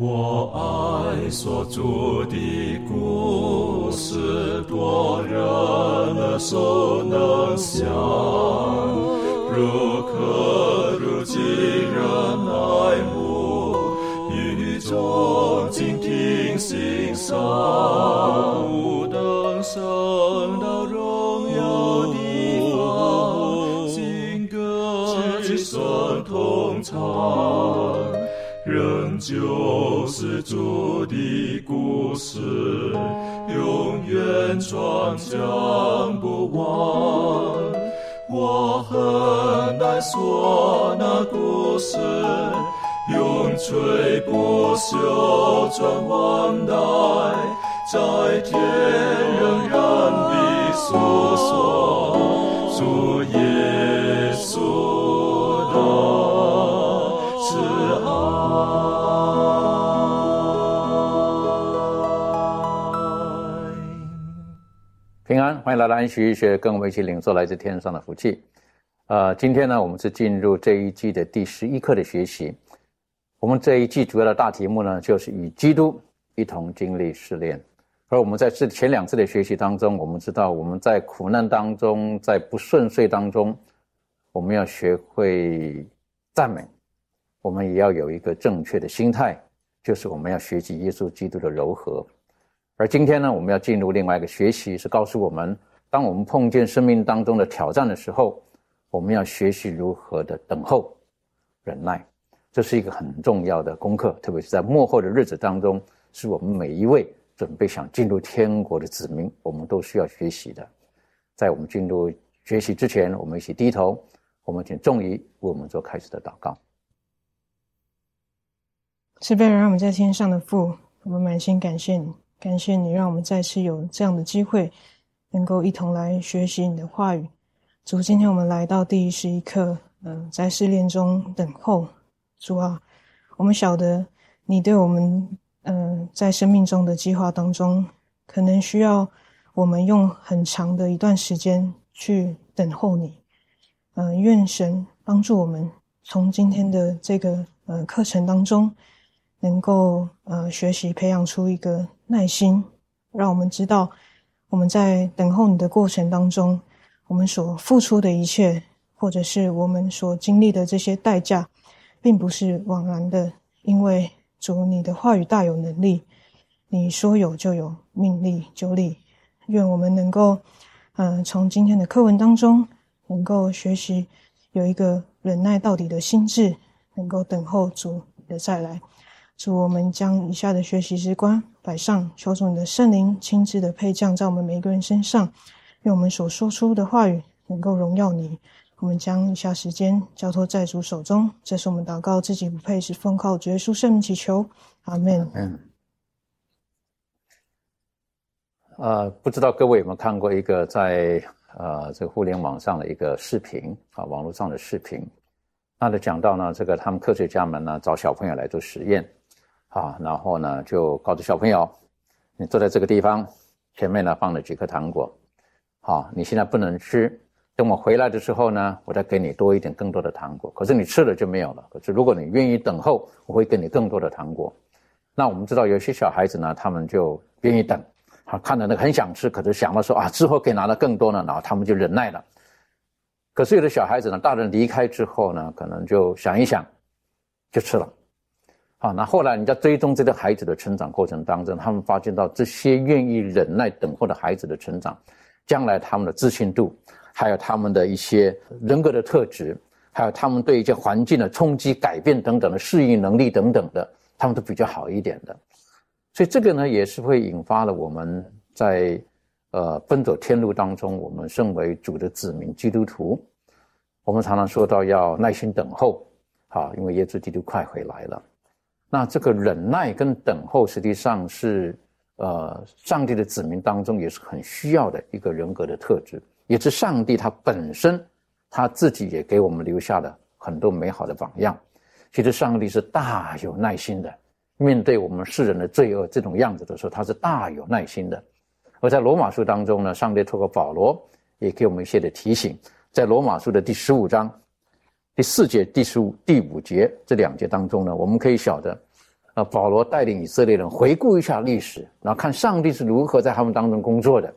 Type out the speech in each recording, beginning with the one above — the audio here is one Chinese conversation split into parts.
我爱所著的故事，多人耳熟能详，如可如今人爱慕，宇宙静听心声，将不完。我很难说那故事，永垂不朽传万代，在天仍然的诉说主耶欢迎来到安徐医学，跟我们一起领受来自天上的福气。呃，今天呢，我们是进入这一季的第十一课的学习。我们这一季主要的大题目呢，就是与基督一同经历试炼。而我们在这前两次的学习当中，我们知道我们在苦难当中，在不顺遂当中，我们要学会赞美，我们也要有一个正确的心态，就是我们要学习耶稣基督的柔和。而今天呢，我们要进入另外一个学习，是告诉我们，当我们碰见生命当中的挑战的时候，我们要学习如何的等候、忍耐。这是一个很重要的功课，特别是在末后的日子当中，是我们每一位准备想进入天国的子民，我们都需要学习的。在我们进入学习之前，我们一起低头，我们请众仪为我们做开始的祷告。慈悲人，让我们在天上的父，我们满心感谢你，感谢你让我们再次有这样的机会，能够一同来学习你的话语。主，今天我们来到第十一课，嗯、在试炼中等候。主啊，我们晓得你对我们，嗯、在生命中的计划当中，可能需要我们用很长的一段时间去等候你。嗯、愿神帮助我们，从今天的这个呃课程当中，能够呃学习培养出一个耐心，让我们知道我们在等候你的过程当中，我们所付出的一切，或者是我们所经历的这些代价，并不是枉然的，因为主你的话语大有能力，你说有就有，命立就立。愿我们能够，呃，从今天的课文当中，能够学习有一个忍耐到底的心智，能够等候主的再来。主，我们将以下的学习时光摆上，求主你的圣灵亲自的配降在我们每一个人身上，愿我们所说出的话语能够荣耀你。我们将以下时间交托在主手中，这是我们祷告自己不配，是奉靠主耶稣圣名祈求，阿门。嗯。呃，不知道各位有没有看过一个在呃这个互联网上的一个视频啊，网络上的视频，那就讲到呢，这个他们科学家们呢找小朋友来做实验，啊，然后呢就告诉小朋友，你坐在这个地方，前面呢放了几颗糖果，好，你现在不能吃，等我回来的时候呢，我再给你多一点更多的糖果，可是你吃了就没有了。可是如果你愿意等候，我会给你更多的糖果。那我们知道有些小孩子呢，他们就愿意等。啊，看到那个很想吃，可是想到说啊，之后可以拿到更多呢，然后他们就忍耐了。可是有的小孩子呢，大人离开之后呢，可能就想一想，就吃了。好，那后来你在追踪这个孩子的成长过程当中，他们发现到这些愿意忍耐等候的孩子的成长，将来他们的自信度，还有他们的一些人格的特质，还有他们对一些环境的冲击、改变等等的适应能力等等的，他们都比较好一点的。所以这个呢，也是会引发了我们在呃奔走天路当中，我们身为主的子民基督徒，我们常常说到要耐心等候，好，因为耶稣基督快回来了。那这个忍耐跟等候，实际上是呃上帝的子民当中也是很需要的一个人格的特质，也是上帝他本身他自己也给我们留下了很多美好的榜样。其实上帝是大有耐心的。面对我们世人的罪恶这种样子的时候，他是大有耐心的。而在罗马书当中呢，上帝透过保罗也给我们一些的提醒，在罗马书的第十五章第四节、第十五、第五节这两节当中呢，我们可以晓得，啊，保罗带领以色列人回顾一下历史，然后看上帝是如何在他们当中工作的。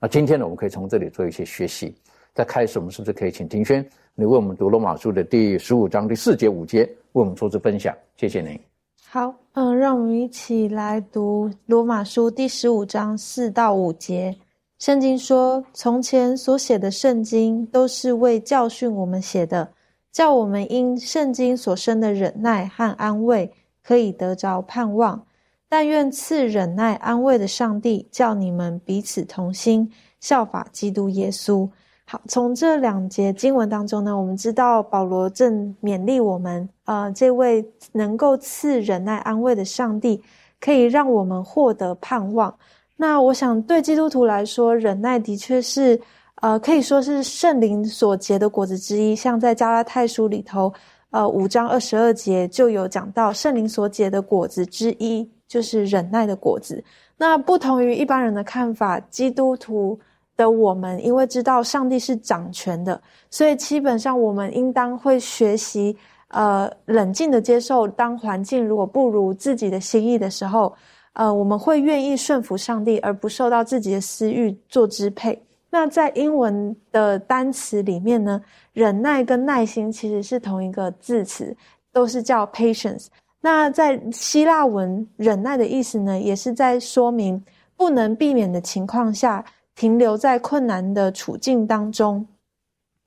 那今天呢，我们可以从这里做一些学习。在开始，我们是不是可以请庭轩，你为我们读罗马书的第十五章第四节五节，为我们做出分享？谢谢您。好，嗯，让我们一起来读罗马书第十五章四到五节。圣经说：“从前所写的圣经，都是为教训我们写的，叫我们因圣经所生的忍耐和安慰。”可以得着盼望，但愿赐忍耐安慰的上帝，叫你们彼此同心，效法基督耶稣。好，从这两节经文当中呢，我们知道保罗正勉励我们，呃，这位能够赐忍耐安慰的上帝，可以让我们获得盼望。那我想，对基督徒来说，忍耐的确是，呃，可以说是圣灵所结的果子之一。像在加拉太书里头。呃，五章二十二节就有讲到圣灵所结的果子之一，就是忍耐的果子。那不同于一般人的看法，基督徒的我们，因为知道上帝是掌权的，所以基本上我们应当会学习，呃，冷静的接受，当环境如果不如自己的心意的时候，呃，我们会愿意顺服上帝，而不受到自己的私欲做支配。那在英文的单词里面呢，忍耐跟耐心其实是同一个字词，都是叫 patience。那在希腊文，忍耐的意思呢，也是在说明不能避免的情况下，停留在困难的处境当中，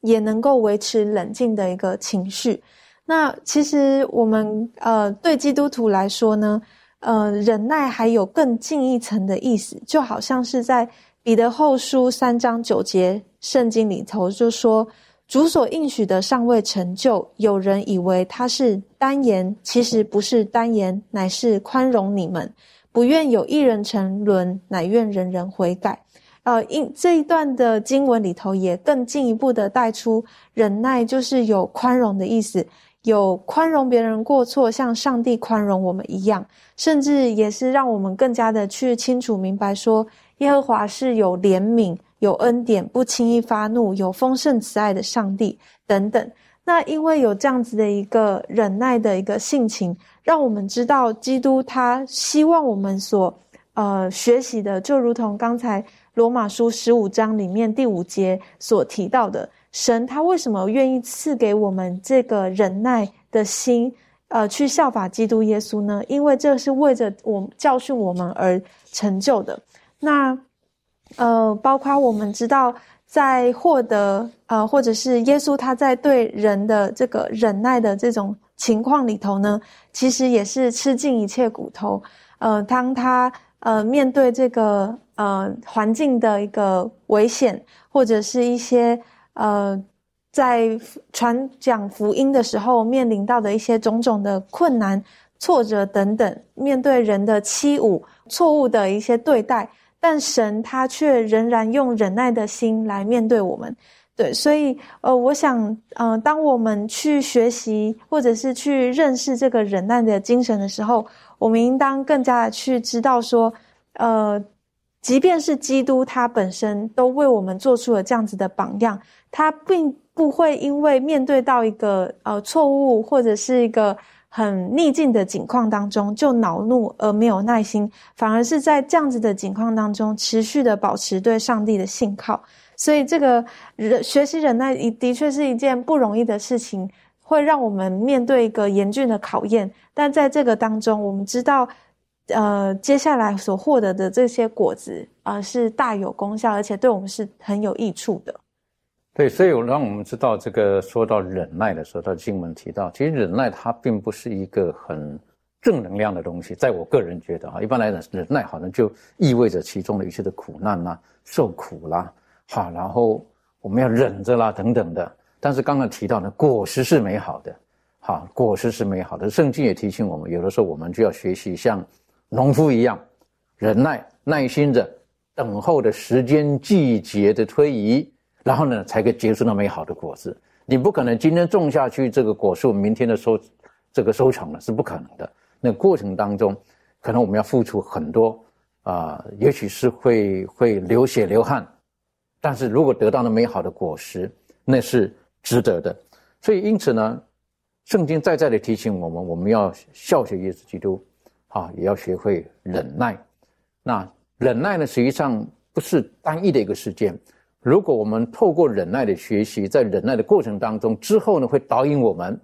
也能够维持冷静的一个情绪。那其实我们呃，对基督徒来说呢，呃，忍耐还有更进一层的意思，就好像是在。彼得后书三章九节，圣经里头就说：“主所应许的尚未成就，有人以为他是单言，其实不是单言，乃是宽容你们，不愿有一人沉沦，乃愿人人悔改。”呃，因这一段的经文里头也更进一步的带出忍耐，就是有宽容的意思，有宽容别人过错，像上帝宽容我们一样，甚至也是让我们更加的去清楚明白说。耶和华是有怜悯、有恩典、不轻易发怒、有丰盛慈爱的上帝等等。那因为有这样子的一个忍耐的一个性情，让我们知道基督他希望我们所呃学习的，就如同刚才罗马书十五章里面第五节所提到的，神他为什么愿意赐给我们这个忍耐的心，呃，去效法基督耶稣呢？因为这是为着我教训我们而成就的。那，呃，包括我们知道，在获得呃，或者是耶稣他在对人的这个忍耐的这种情况里头呢，其实也是吃尽一切骨头。呃，当他呃面对这个呃环境的一个危险，或者是一些呃在传讲福音的时候面临到的一些种种的困难、挫折等等，面对人的欺侮、错误的一些对待。但神他却仍然用忍耐的心来面对我们，对，所以呃，我想，呃，当我们去学习或者是去认识这个忍耐的精神的时候，我们应当更加的去知道说，呃，即便是基督他本身都为我们做出了这样子的榜样，他并不会因为面对到一个呃错误或者是一个。很逆境的境况当中，就恼怒而没有耐心，反而是在这样子的境况当中，持续的保持对上帝的信靠。所以，这个忍学习忍耐，的确是一件不容易的事情，会让我们面对一个严峻的考验。但在这个当中，我们知道，呃，接下来所获得的这些果子，啊，是大有功效，而且对我们是很有益处的。对，所以让我们知道，这个说到忍耐的时候，他经文提到，其实忍耐它并不是一个很正能量的东西。在我个人觉得，啊，一般来讲，忍耐好像就意味着其中的一些的苦难呐、受苦啦，哈，然后我们要忍着啦等等的。但是刚刚提到呢，果实是美好的，哈，果实是美好的。圣经也提醒我们，有的时候我们就要学习像农夫一样，忍耐、耐心着等候的时间、季节的推移。然后呢，才可以结出那美好的果子。你不可能今天种下去这个果树，明天的收，这个收成了是不可能的。那过程当中，可能我们要付出很多啊，也许是会会流血流汗，但是如果得到了美好的果实，那是值得的。所以因此呢，圣经再再的提醒我们，我们要效学耶稣基督啊，也要学会忍耐。那忍耐呢，实际上不是单一的一个事件。如果我们透过忍耐的学习，在忍耐的过程当中，之后呢，会导引我们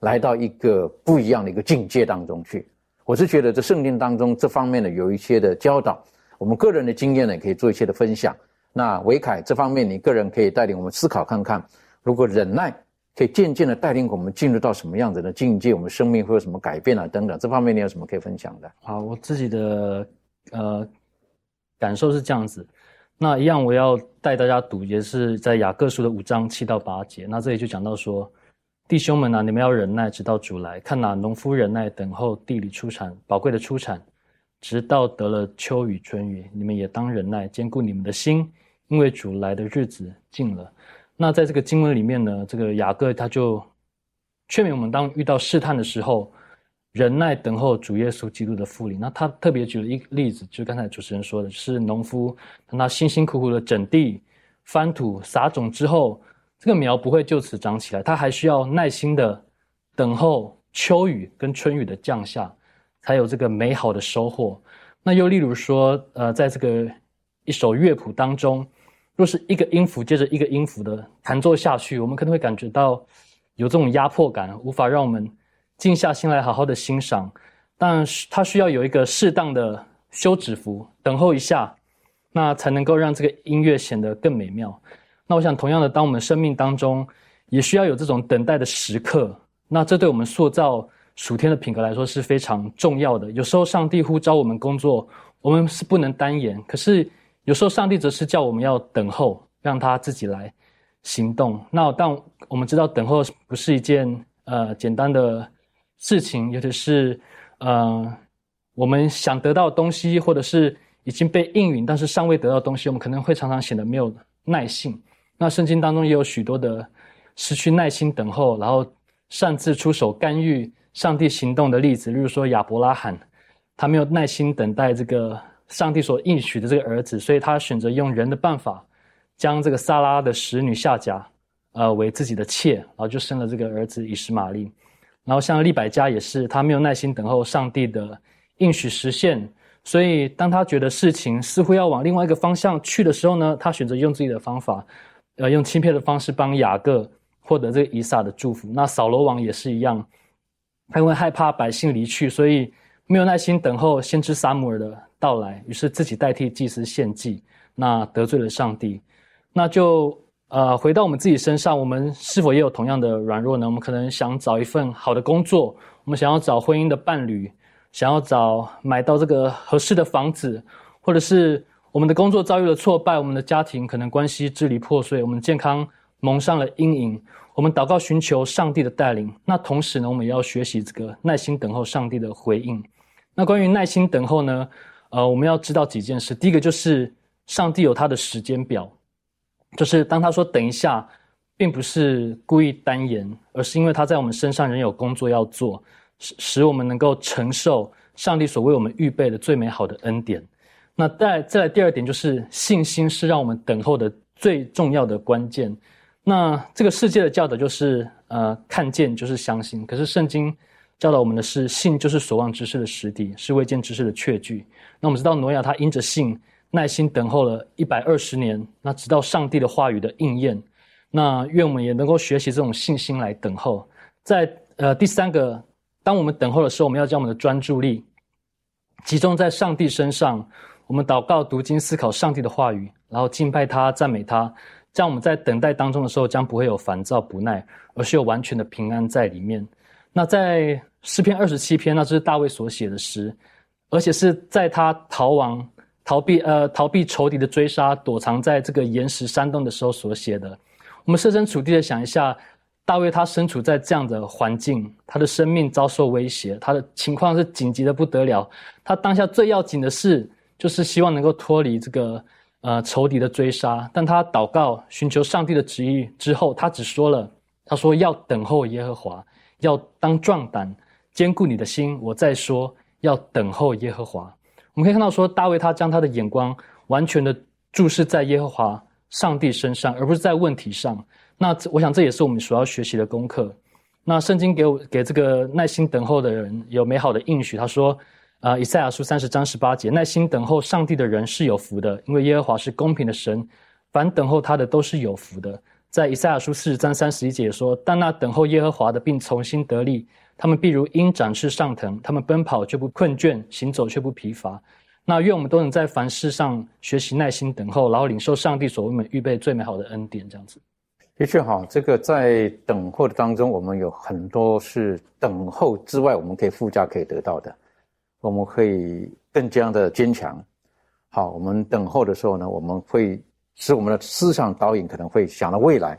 来到一个不一样的一个境界当中去。我是觉得这圣经当中这方面呢，有一些的教导，我们个人的经验呢，可以做一些的分享。那维凯这方面，你个人可以带领我们思考看看，如果忍耐可以渐渐的带领我们进入到什么样子的境界，我们生命会有什么改变啊？等等，这方面你有什么可以分享的？好，我自己的呃感受是这样子。那一样，我要带大家读，也是在雅各书的五章七到八节。那这里就讲到说，弟兄们啊，你们要忍耐，直到主来。看哪，农夫忍耐等候地里出产宝贵的出产，直到得了秋雨春雨。你们也当忍耐，兼顾你们的心，因为主来的日子近了。那在这个经文里面呢，这个雅各他就劝勉我们，当遇到试探的时候。忍耐等候主耶稣基督的复临。那他特别举了一个例子，就刚才主持人说的，是农夫当他辛辛苦苦的整地、翻土、撒种之后，这个苗不会就此长起来，他还需要耐心的等候秋雨跟春雨的降下，才有这个美好的收获。那又例如说，呃，在这个一首乐谱当中，若是一个音符接着一个音符的弹奏下去，我们可能会感觉到有这种压迫感，无法让我们。静下心来，好好的欣赏，但是它需要有一个适当的休止符，等候一下，那才能够让这个音乐显得更美妙。那我想，同样的，当我们生命当中也需要有这种等待的时刻，那这对我们塑造属天的品格来说是非常重要的。有时候，上帝呼召我们工作，我们是不能单言；可是有时候，上帝则是叫我们要等候，让他自己来行动。那但我们知道，等候不是一件呃简单的。事情，尤其是，呃，我们想得到东西，或者是已经被应允，但是尚未得到东西，我们可能会常常显得没有耐性。那圣经当中也有许多的失去耐心等候，然后擅自出手干预上帝行动的例子。例如说亚伯拉罕，他没有耐心等待这个上帝所应许的这个儿子，所以他选择用人的办法，将这个撒拉的使女夏甲，呃，为自己的妾，然后就生了这个儿子以实玛利。然后像利百加也是，他没有耐心等候上帝的应许实现，所以当他觉得事情似乎要往另外一个方向去的时候呢，他选择用自己的方法，呃，用欺骗的方式帮雅各获得这个以撒的祝福。那扫罗王也是一样，他因为害怕百姓离去，所以没有耐心等候先知撒母耳的到来，于是自己代替祭司献祭，那得罪了上帝，那就。呃，回到我们自己身上，我们是否也有同样的软弱呢？我们可能想找一份好的工作，我们想要找婚姻的伴侣，想要找买到这个合适的房子，或者是我们的工作遭遇了挫败，我们的家庭可能关系支离破碎，我们健康蒙上了阴影。我们祷告寻求上帝的带领，那同时呢，我们也要学习这个耐心等候上帝的回应。那关于耐心等候呢？呃，我们要知道几件事。第一个就是上帝有他的时间表。就是当他说“等一下”，并不是故意单言，而是因为他在我们身上仍有工作要做，使使我们能够承受上帝所为我们预备的最美好的恩典。那再再来第二点，就是信心是让我们等候的最重要的关键。那这个世界的教导就是，呃，看见就是相信。可是圣经教导我们的是，信就是所望之事的实底，是未见之事的确据。那我们知道挪亚他因着信。耐心等候了一百二十年，那直到上帝的话语的应验，那愿我们也能够学习这种信心来等候。在呃第三个，当我们等候的时候，我们要将我们的专注力集中在上帝身上，我们祷告、读经、思考上帝的话语，然后敬拜他、赞美他，这样我们在等待当中的时候，将不会有烦躁不耐，而是有完全的平安在里面。那在诗篇二十七篇，那这是大卫所写的诗，而且是在他逃亡。逃避呃逃避仇敌的追杀，躲藏在这个岩石山洞的时候所写的。我们设身处地的想一下，大卫他身处在这样的环境，他的生命遭受威胁，他的情况是紧急的不得了。他当下最要紧的事，就是希望能够脱离这个呃仇敌的追杀。但他祷告寻求上帝的旨意之后，他只说了，他说要等候耶和华，要当壮胆，坚固你的心。我再说，要等候耶和华。我们可以看到，说大卫他将他的眼光完全的注视在耶和华上帝身上，而不是在问题上。那我想这也是我们所要学习的功课。那圣经给我给这个耐心等候的人有美好的应许，他说：“啊，以赛亚书三十章十八节，耐心等候上帝的人是有福的，因为耶和华是公平的神，凡等候他的都是有福的。在以赛亚书四十章三十一节说，但那等候耶和华的，并重新得力，他们必如鹰展翅上腾，他们奔跑却不困倦，行走却不疲乏。那愿我们都能在凡事上学习耐心等候，然后领受上帝所为我们预备最美好的恩典，这样子。的确哈，这个在等候的当中，我们有很多是等候之外，我们可以附加可以得到的，我们可以更加的坚强。好，我们等候的时候呢，我们会使我们的思想导引，可能会想到未来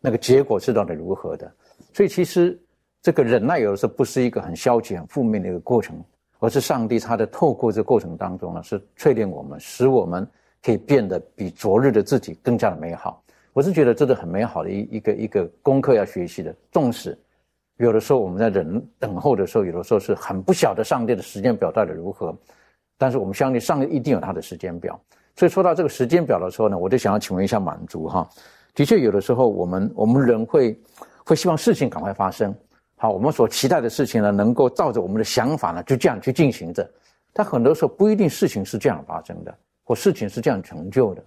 那个结果是到底如何的。所以其实这个忍耐有的时候不是一个很消极、很负面的一个过程，而是上帝他的透过这个过程当中呢，是淬炼我们，使我们可以变得比昨日的自己更加的美好。我是觉得这是很美好的一一个一个功课要学习的。纵使有的时候我们在忍等候的时候，有的时候是很不晓得上帝的时间表到底如何，但是我们相信上帝一定有他的时间表。所以说到这个时间表的时候呢，我就想要请问一下满足哈。的确，有的时候我们我们人会会希望事情赶快发生，好，我们所期待的事情呢，能够照着我们的想法呢，就这样去进行着。但很多时候不一定事情是这样发生的，或事情是这样成就的。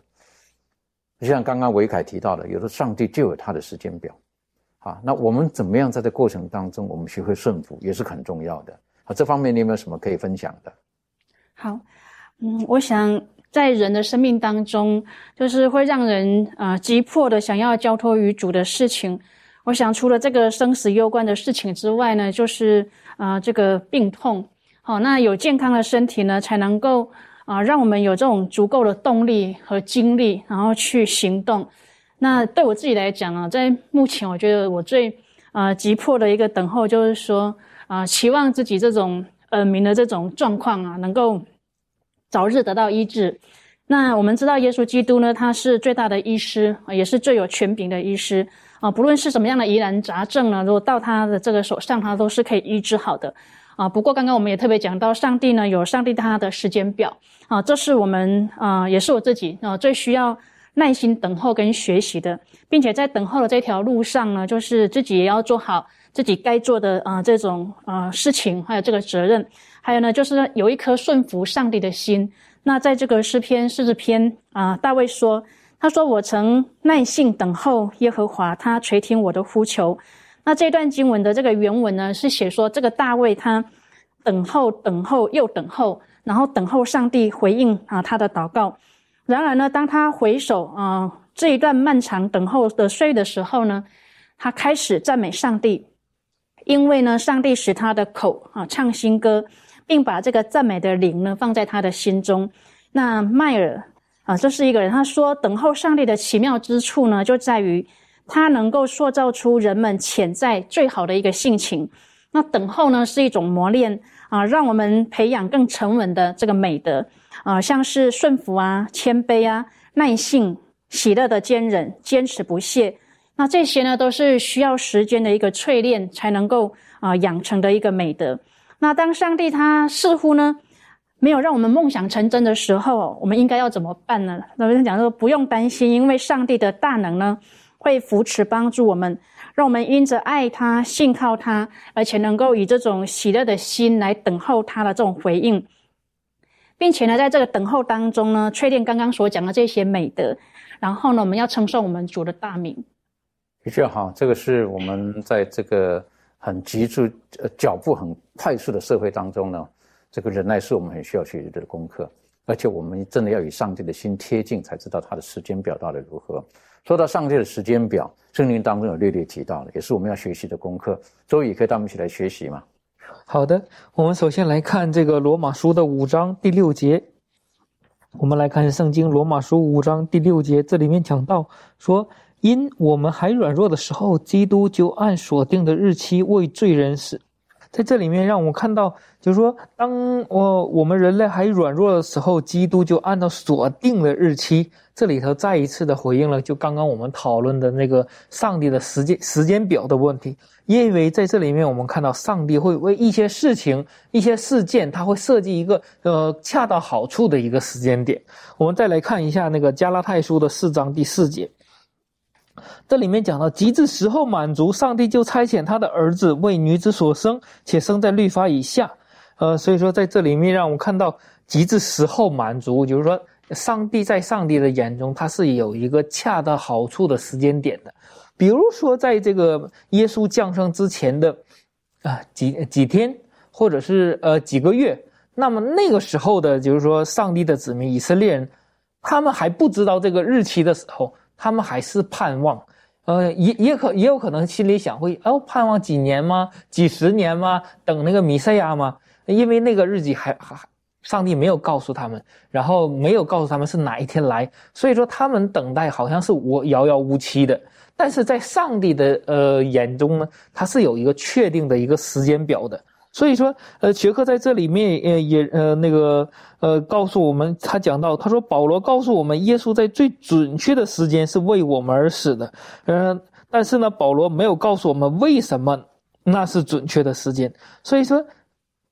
就像刚刚维凯提到的，有的上帝就有他的时间表，啊，那我们怎么样在这过程当中，我们学会顺服也是很重要的。啊，这方面你有没有什么可以分享的？好，嗯，我想在人的生命当中，就是会让人啊急迫的想要交托于主的事情。我想除了这个生死攸关的事情之外呢，就是啊这个病痛。好，那有健康的身体呢，才能够。啊，让我们有这种足够的动力和精力，然后去行动。那对我自己来讲啊，在目前我觉得我最啊急迫的一个等候，就是说啊，期望自己这种耳鸣的这种状况啊，能够早日得到医治。那我们知道，耶稣基督呢，他是最大的医师，也是最有权柄的医师啊。不论是什么样的疑难杂症呢，如果到他的这个手上，他都是可以医治好的。啊，不过刚刚我们也特别讲到，上帝呢有上帝他的时间表啊，这是我们啊，也是我自己啊最需要耐心等候跟学习的，并且在等候的这条路上呢，就是自己也要做好自己该做的啊这种啊事情，还有这个责任，还有呢就是有一颗顺服上帝的心。那在这个诗篇四十篇啊，大卫说，他说我曾耐心等候耶和华，他垂听我的呼求。那这段经文的这个原文呢，是写说这个大卫他等候、等候又等候，然后等候上帝回应啊他的祷告。然而呢，当他回首啊这一段漫长等候的岁月的时候呢，他开始赞美上帝，因为呢，上帝使他的口啊唱新歌，并把这个赞美的灵呢放在他的心中。那迈尔啊，这是一个人，他说等候上帝的奇妙之处呢，就在于。它能够塑造出人们潜在最好的一个性情。那等候呢，是一种磨练啊，让我们培养更沉稳的这个美德啊，像是顺服啊、谦卑啊、耐性、喜乐的坚忍、坚持不懈。那这些呢，都是需要时间的一个淬炼才能够啊养成的一个美德。那当上帝他似乎呢没有让我们梦想成真的时候，我们应该要怎么办呢？那边讲说不用担心，因为上帝的大能呢。会扶持帮助我们，让我们因着爱他、信靠他，而且能够以这种喜乐的心来等候他的这种回应，并且呢，在这个等候当中呢，确定刚刚所讲的这些美德，然后呢，我们要称颂我们主的大名。的确哈，这个是我们在这个很急促、呃脚步很快速的社会当中呢，这个忍耐是我们很需要学习的功课，而且我们真的要与上帝的心贴近，才知道他的时间表到底如何。说到上帝的时间表，圣经当中有略略提到了，也是我们要学习的功课。周宇可以带我们一起来学习吗？好的，我们首先来看这个罗马书的五章第六节。我们来看圣经罗马书五章第六节，这里面讲到说：“因我们还软弱的时候，基督就按所定的日期为罪人死。”在这里面，让我们看到，就是说，当我我们人类还软弱的时候，基督就按照所定的日期。这里头再一次的回应了，就刚刚我们讨论的那个上帝的时间时间表的问题。因为在这里面，我们看到上帝会为一些事情、一些事件，他会设计一个呃恰到好处的一个时间点。我们再来看一下那个加拉太书的四章第四节。这里面讲到，极致时候满足，上帝就差遣他的儿子为女子所生，且生在律法以下，呃，所以说在这里面让我看到极致时候满足，就是说上帝在上帝的眼中，他是有一个恰到好处的时间点的。比如说在这个耶稣降生之前的啊几几天，或者是呃几个月，那么那个时候的，就是说上帝的子民以色列人，他们还不知道这个日期的时候，他们还是盼望。呃，也也可也有可能心里想会哦，盼望几年吗？几十年吗？等那个弥赛亚吗？因为那个日子还还上帝没有告诉他们，然后没有告诉他们是哪一天来，所以说他们等待好像是我遥遥无期的。但是在上帝的呃眼中呢，他是有一个确定的一个时间表的。所以说，呃，学科在这里面，呃，也呃，那个，呃，告诉我们，他讲到，他说保罗告诉我们，耶稣在最准确的时间是为我们而死的，呃，但是呢，保罗没有告诉我们为什么那是准确的时间，所以说，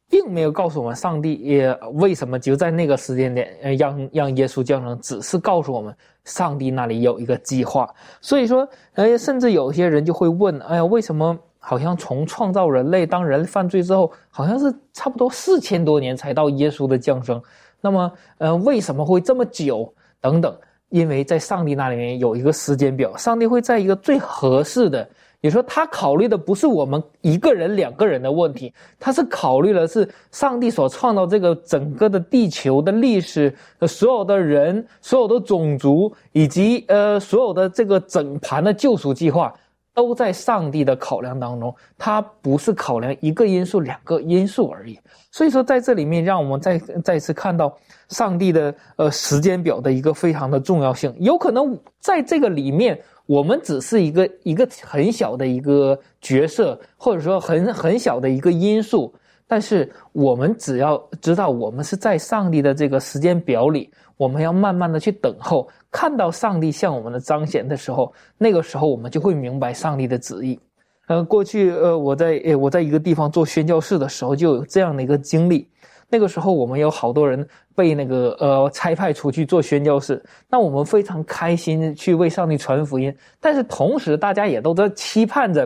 并没有告诉我们上帝也为什么就在那个时间点，呃，让让耶稣降生，只是告诉我们上帝那里有一个计划，所以说，呃，甚至有些人就会问，哎呀，为什么？好像从创造人类，当人犯罪之后，好像是差不多四千多年才到耶稣的降生。那么，呃，为什么会这么久？等等，因为在上帝那里面有一个时间表，上帝会在一个最合适的，也说他考虑的不是我们一个人、两个人的问题，他是考虑的是上帝所创造这个整个的地球的历史，所有的人、所有的种族以及呃所有的这个整盘的救赎计划。都在上帝的考量当中，他不是考量一个因素、两个因素而已。所以说，在这里面，让我们再再次看到上帝的呃时间表的一个非常的重要性。有可能在这个里面，我们只是一个一个很小的一个角色，或者说很很小的一个因素，但是我们只要知道，我们是在上帝的这个时间表里。我们要慢慢的去等候，看到上帝向我们的彰显的时候，那个时候我们就会明白上帝的旨意。呃，过去呃我在呃我在一个地方做宣教士的时候，就有这样的一个经历。那个时候我们有好多人被那个呃差派出去做宣教士，那我们非常开心去为上帝传福音，但是同时大家也都在期盼着，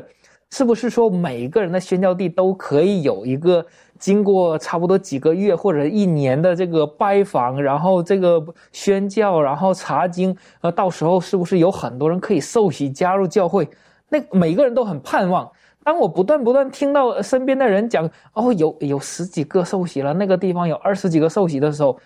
是不是说每一个人的宣教地都可以有一个。经过差不多几个月或者一年的这个拜访，然后这个宣教，然后查经，呃，到时候是不是有很多人可以受洗加入教会？那每个人都很盼望。当我不断不断听到身边的人讲，哦，有有十几个受洗了，那个地方有二十几个受洗的时候。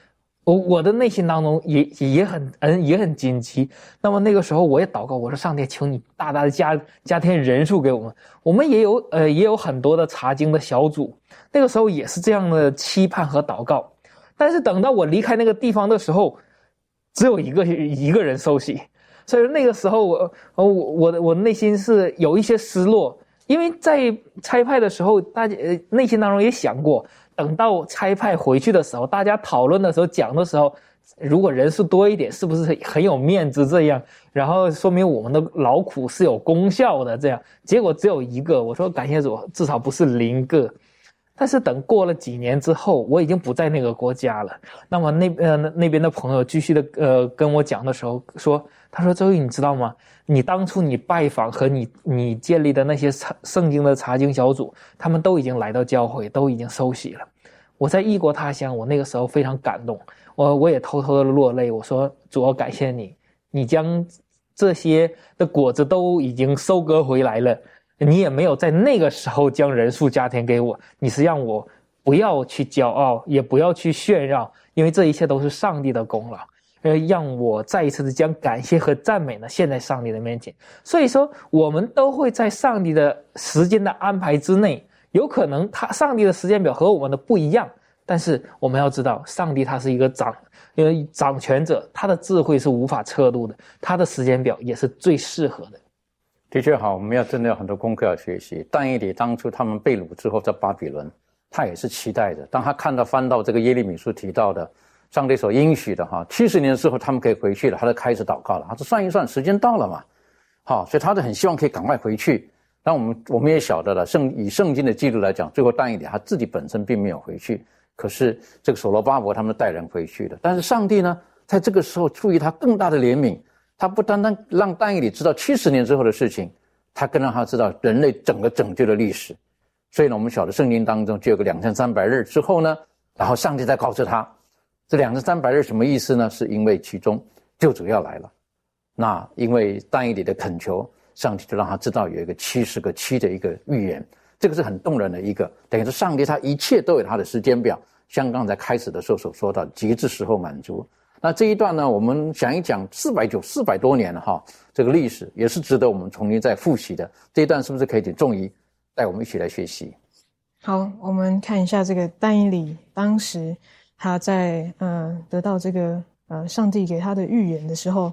我我的内心当中也也很嗯也很紧急，那么那个时候我也祷告，我说上帝，求你大大的加加添人数给我们。我们也有呃也有很多的查经的小组，那个时候也是这样的期盼和祷告。但是等到我离开那个地方的时候，只有一个一个人受洗，所以那个时候我我我我内心是有一些失落，因为在差派的时候，大家内心当中也想过。等到差派回去的时候，大家讨论的时候讲的时候，如果人数多一点，是不是很有面子？这样，然后说明我们的劳苦是有功效的。这样，结果只有一个。我说感谢主，至少不是零个。但是等过了几年之后，我已经不在那个国家了。那么那呃那边的朋友继续的呃跟我讲的时候说，他说周宇，你知道吗？你当初你拜访和你你建立的那些查圣经的查经小组，他们都已经来到教会，都已经受洗了。我在异国他乡，我那个时候非常感动，我我也偷偷的落泪。我说主，要感谢你，你将这些的果子都已经收割回来了，你也没有在那个时候将人数加添给我，你是让我不要去骄傲，也不要去炫耀，因为这一切都是上帝的功劳。呃，让我再一次的将感谢和赞美呢献在上帝的面前。所以说，我们都会在上帝的时间的安排之内。有可能他上帝的时间表和我们的不一样，但是我们要知道，上帝他是一个掌，因为掌权者，他的智慧是无法测度的，他的时间表也是最适合的。的确好，我们要真的有很多功课要学习。但以理当初他们被掳之后在巴比伦，他也是期待的。当他看到翻到这个耶利米书提到的。上帝所应许的哈，七十年之后他们可以回去了，他就开始祷告了。他说算一算，时间到了嘛，好，所以他就很希望可以赶快回去。那我们我们也晓得了，圣以圣经的记录来讲，最后但一点，他自己本身并没有回去，可是这个所罗巴伯他们带人回去的。但是上帝呢，在这个时候出于他更大的怜悯，他不单单让但以理知道七十年之后的事情，他更让他知道人类整个拯救的历史。所以呢，我们晓得圣经当中就有个两千三百日之后呢，然后上帝再告诉他，这两千三百日什么意思呢？是因为其中救主要来了。那因为但以理的恳求，上帝就让他知道有一个七十个七的一个预言，这个是很动人的一个，等于说上帝他一切都有他的时间表，像刚才开始的时候所说到极致时候满足。那这一段呢，我们讲一讲四百九四百多年了哈，这个历史也是值得我们重新再复习的。这一段是不是可以请仲仪带我们一起来学习？好，我们看一下这个但以理当时他在嗯得到这个呃上帝给他的预言的时候，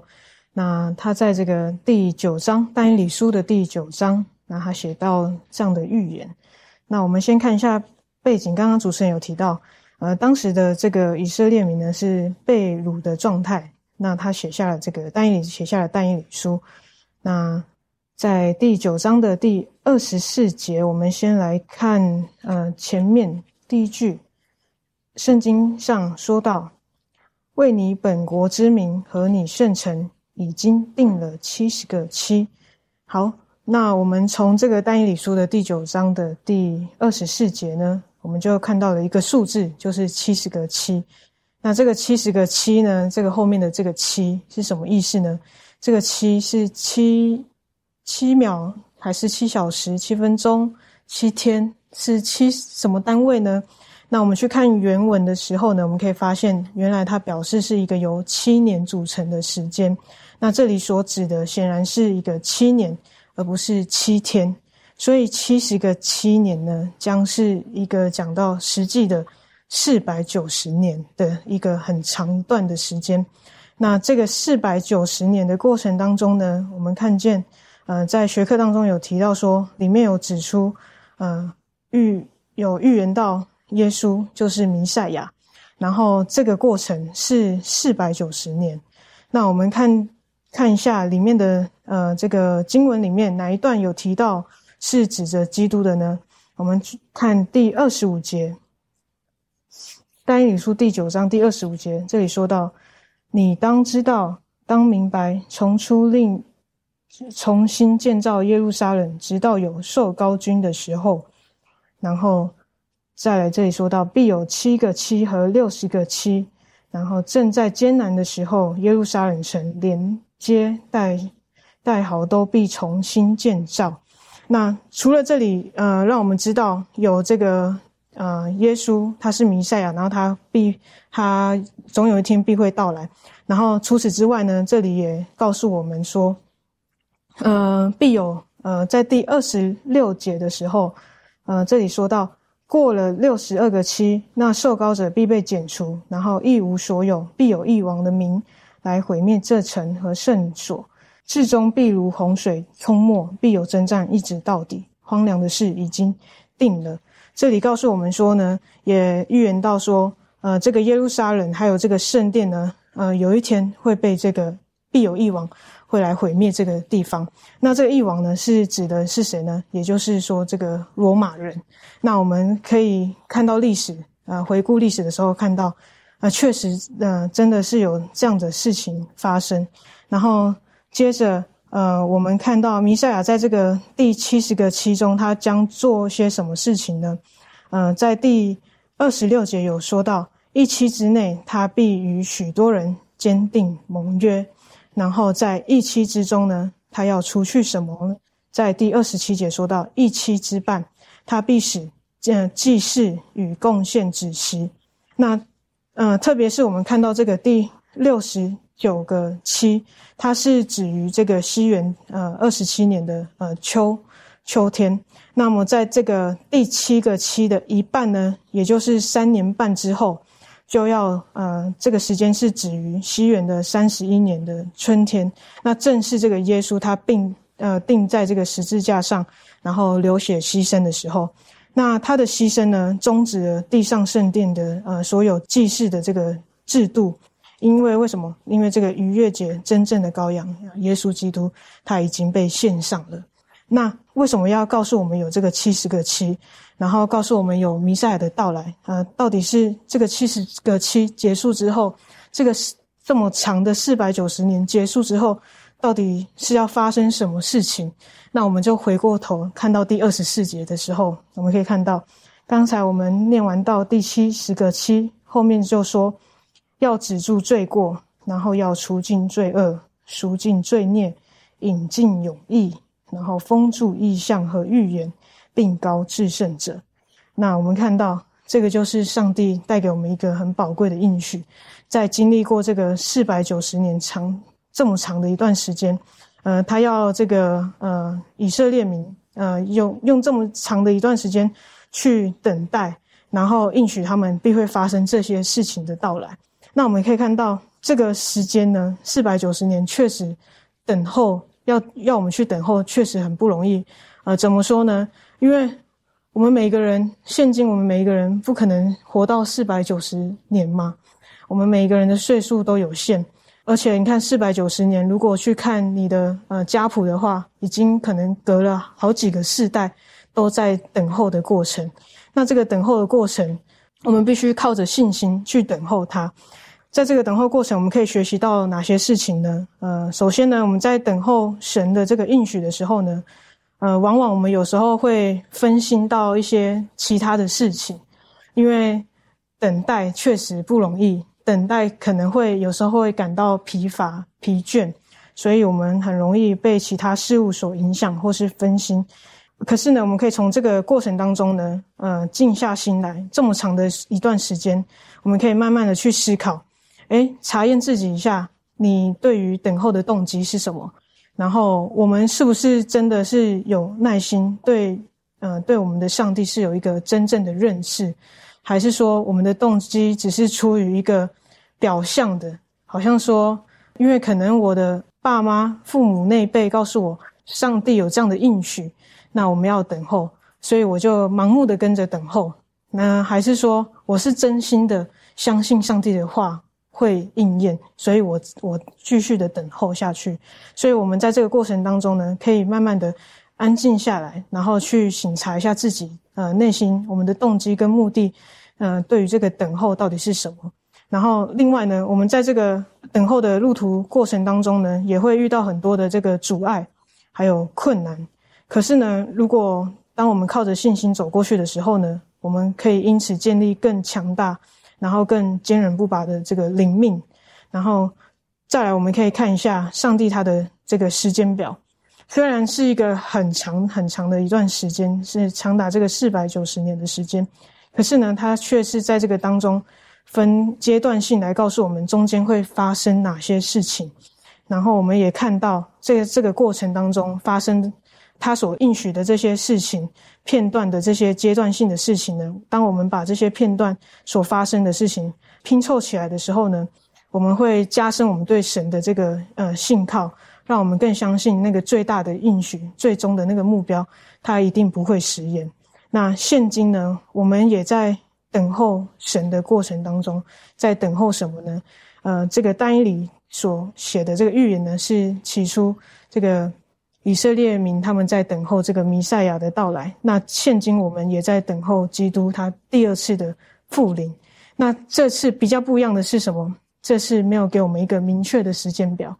那他在这个第九章但以理书的第九章，那他写到这样的预言。那我们先看一下背景，刚刚主持人有提到。呃，当时的这个以色列民呢是被掳的状态，那他写下了这个但以理写下了但以理书。那在第九章的第二十四节，我们先来看呃前面第一句，圣经上说到：“为你本国之名和你圣城已经定了七十个期。”好，那我们从这个但以理书的第九章的第二十四节呢？我们就看到了一个数字，就是七十个七。那这个七十个七呢？这个后面的这个七是什么意思呢？这个七是七七秒，还是七小时、七分钟、七天？是七什么单位呢？那我们去看原文的时候呢，我们可以发现，原来它表示是一个由七年组成的时间。那这里所指的显然是一个七年，而不是七天。所以七十个七年呢，将是一个讲到实际的四百九十年的一个很长段的时间。那这个四百九十年的过程当中呢，我们看见，呃，在学科当中有提到说，里面有指出，呃，预有预言到耶稣就是弥赛亚，然后这个过程是四百九十年。那我们看看一下里面的呃这个经文里面哪一段有提到。是指着基督的呢？我们看第二十五节，但以理书第九章第二十五节，这里说到：“你当知道，当明白，从初令重新建造耶路撒冷，直到有受高君的时候，然后再来这里说到，必有七个七和六十个七，然后正在艰难的时候，耶路撒冷城连接带带好都必重新建造。”那除了这里，呃，让我们知道有这个，呃，耶稣他是弥赛亚，然后他必他总有一天必会到来。然后除此之外呢，这里也告诉我们说，呃，必有呃，在第二十六节的时候，呃，这里说到过了六十二个期，那受膏者必被剪除，然后一无所有，必有一王的名来毁灭这城和圣所。至终必如洪水冲没，必有征战，一直到底。荒凉的事已经定了。这里告诉我们说呢，也预言到说，呃，这个耶路撒冷还有这个圣殿呢，呃，有一天会被这个必有一王会来毁灭这个地方。那这个一王呢，是指的是谁呢？也就是说，这个罗马人。那我们可以看到历史，呃，回顾历史的时候看到，呃，确实，呃，真的是有这样的事情发生。然后。接着，呃，我们看到弥赛亚在这个第七十个期中，他将做些什么事情呢？呃，在第二十六节有说到，一期之内，他必与许多人坚定盟约。然后在一期之中呢，他要除去什么？在第二十七节说到，一期之半，他必使呃祭祀与贡献止息。那，呃，特别是我们看到这个第六十。九个七，它是指于这个西元呃二十七年的呃秋秋天。那么在这个第七个七的一半呢，也就是三年半之后，就要呃这个时间是指于西元的三十一年的春天。那正是这个耶稣他病呃钉在这个十字架上，然后流血牺牲的时候。那他的牺牲呢，终止了地上圣殿的呃所有祭祀的这个制度。因为为什么？因为这个逾越节真正的羔羊耶稣基督他已经被献上了。那为什么要告诉我们有这个七十个七，然后告诉我们有弥赛亚的到来？呃，到底是这个七十个七结束之后，这个这么长的四百九十年结束之后，到底是要发生什么事情？那我们就回过头看到第二十四节的时候，我们可以看到，刚才我们念完到第七十个七后面就说，要止住罪过，然后要除尽罪恶，赎尽罪孽，引进永义，然后封住意象和预言，并高至圣者。那我们看到，这个就是上帝带给我们一个很宝贵的应许，在经历过这个四百九十年长。这么长的一段时间，呃，他要这个呃以色列民呃用用这么长的一段时间去等待，然后应许他们必会发生这些事情的到来。那我们可以看到这个时间呢，四百九十年确实等候要要我们去等候，确实很不容易。呃，怎么说呢？因为我们每个人现今我们每一个人不可能活到四百九十年嘛，我们每一个人的岁数都有限。而且你看，四百九十年，如果去看你的呃家谱的话，已经可能隔了好几个世代都在等候的过程。那这个等候的过程，我们必须靠着信心去等候它。在这个等候过程，我们可以学习到哪些事情呢？呃，首先呢，我们在等候神的这个应许的时候呢，呃，往往我们有时候会分心到一些其他的事情，因为等待确实不容易。等待可能会有时候会感到疲乏、疲倦，所以我们很容易被其他事物所影响或是分心。可是呢，我们可以从这个过程当中呢，呃，静下心来，这么长的一段时间，我们可以慢慢的去思考，诶，查验自己一下，你对于等候的动机是什么？然后我们是不是真的是有耐心，对，呃，对我们的上帝是有一个真正的认识？还是说，我们的动机只是出于一个表象的，好像说，因为可能我的爸妈、父母那辈告诉我，上帝有这样的应许，那我们要等候，所以我就盲目的跟着等候。那还是说，我是真心的相信上帝的话会应验，所以我我继续的等候下去。所以我们在这个过程当中呢，可以慢慢的安静下来，然后去醒察一下自己。呃，内心我们的动机跟目的，呃，对于这个等候到底是什么？然后另外呢，我们在这个等候的路途过程当中呢，也会遇到很多的这个阻碍，还有困难。可是呢，如果当我们靠着信心走过去的时候呢，我们可以因此建立更强大，然后更坚韧不拔的这个灵命。然后再来，我们可以看一下上帝他的这个时间表。虽然是一个很长很长的一段时间，是长达这个四百九十年的时间，可是呢，它却是在这个当中分阶段性来告诉我们中间会发生哪些事情。然后我们也看到这个这个过程当中发生他所应许的这些事情片段的这些阶段性的事情呢，当我们把这些片段所发生的事情拼凑起来的时候呢，我们会加深我们对神的这个呃信靠。让我们更相信那个最大的应许，最终的那个目标，它一定不会食言。那现今呢，我们也在等候神的过程当中，在等候什么呢？呃，这个单一里所写的这个预言呢，是起初这个以色列民他们在等候这个弥赛亚的到来。那现今我们也在等候基督他第二次的复临。那这次比较不一样的是什么？这次没有给我们一个明确的时间表。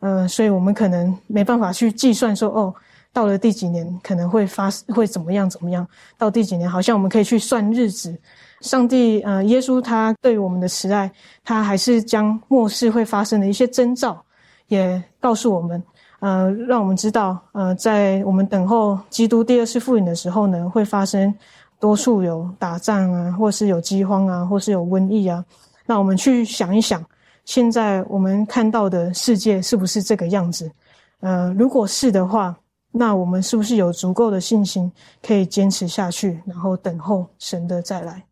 呃，所以我们可能没办法去计算说，哦，到了第几年可能会发会怎么样怎么样？到第几年，好像我们可以去算日子。上帝，呃，耶稣他对我们的慈爱，他还是将末世会发生的一些征兆，也告诉我们，呃，让我们知道，呃，在我们等候基督第二次复临的时候呢，会发生多数有打仗啊，或是有饥荒啊，或是有瘟疫啊。那我们去想一想。现在我们看到的世界是不是这个样子？呃，如果是的话，那我们是不是有足够的信心可以坚持下去，然后等候神的再来？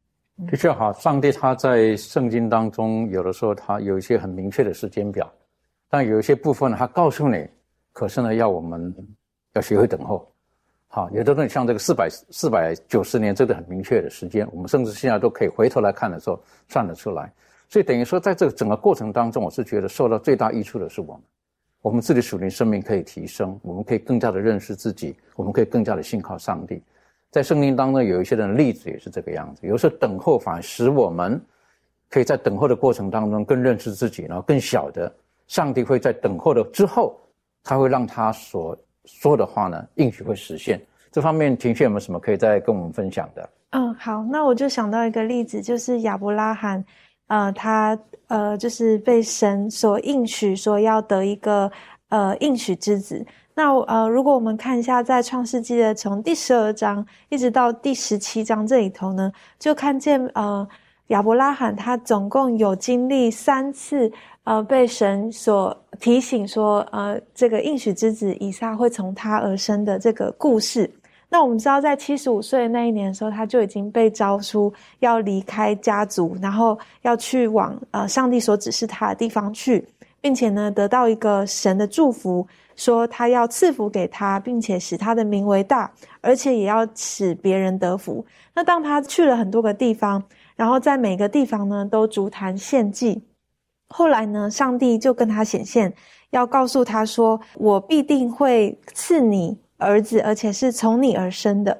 的确，哈，上帝他在圣经当中有的时候他有一些很明确的时间表，但有一些部分他告诉你，可是呢，要我们要学会等候。好，有的人像这个四百四百九十年，这个很明确的时间，我们甚至现在都可以回头来看的时候算得出来。所以等于说，在这个整个过程当中，我是觉得受到最大益处的是我们，我们自己属灵生命可以提升，我们可以更加的认识自己，我们可以更加的信靠上帝。在圣经当中，有一些人的例子也是这个样子。有时候等候反而使我们可以在等候的过程当中更认识自己，然后更晓得上帝会在等候的之后他会让他所说的话呢应许会实现。这方面，庭轩有没有什么可以再跟我们分享的？嗯，好，那我就想到一个例子，就是亚伯拉罕，呃，他呃，就是被神所应许说要得一个呃应许之子。那呃，如果我们看一下在创世纪的从第十二章一直到第十七章这里头呢，就看见呃亚伯拉罕他总共有经历三次呃被神所提醒说呃这个应许之子以撒会从他而生的这个故事。那我们知道，在七十五岁那一年的时候，他就已经被招出要离开家族，然后要去往呃上帝所指示他的地方去，并且呢得到一个神的祝福，说他要赐福给他，并且使他的名为大，而且也要使别人得福。那当他去了很多个地方，然后在每个地方呢都足坛献祭，后来呢，上帝就跟他显现，要告诉他说：“我必定会赐你。”儿子，而且是从你而生的。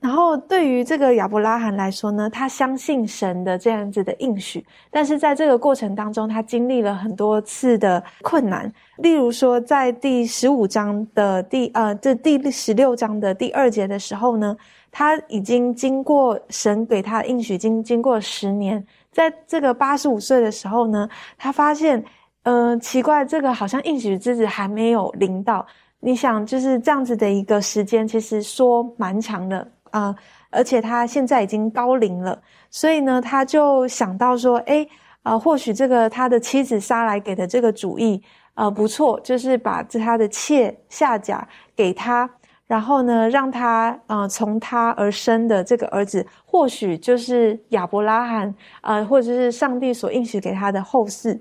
然后，对于这个亚伯拉罕来说呢，他相信神的这样子的应许，但是在这个过程当中，他经历了很多次的困难。例如说，在第十五章的第呃这第十六章的第二节的时候呢，他已经经过神给他的应许，经经过十年，在这个八十五岁的时候呢，他发现，呃，奇怪，这个好像应许之子还没有临到。你想就是这样子的一个时间，其实说蛮长的啊，而且他现在已经高龄了，所以呢，他就想到说，哎，呃，或许这个他的妻子莎来给的这个主意，呃，不错，就是把这他的妾夏甲给他，然后呢，让他呃从他而生的这个儿子，或许就是亚伯拉罕，呃，或者是上帝所应许给他的后世。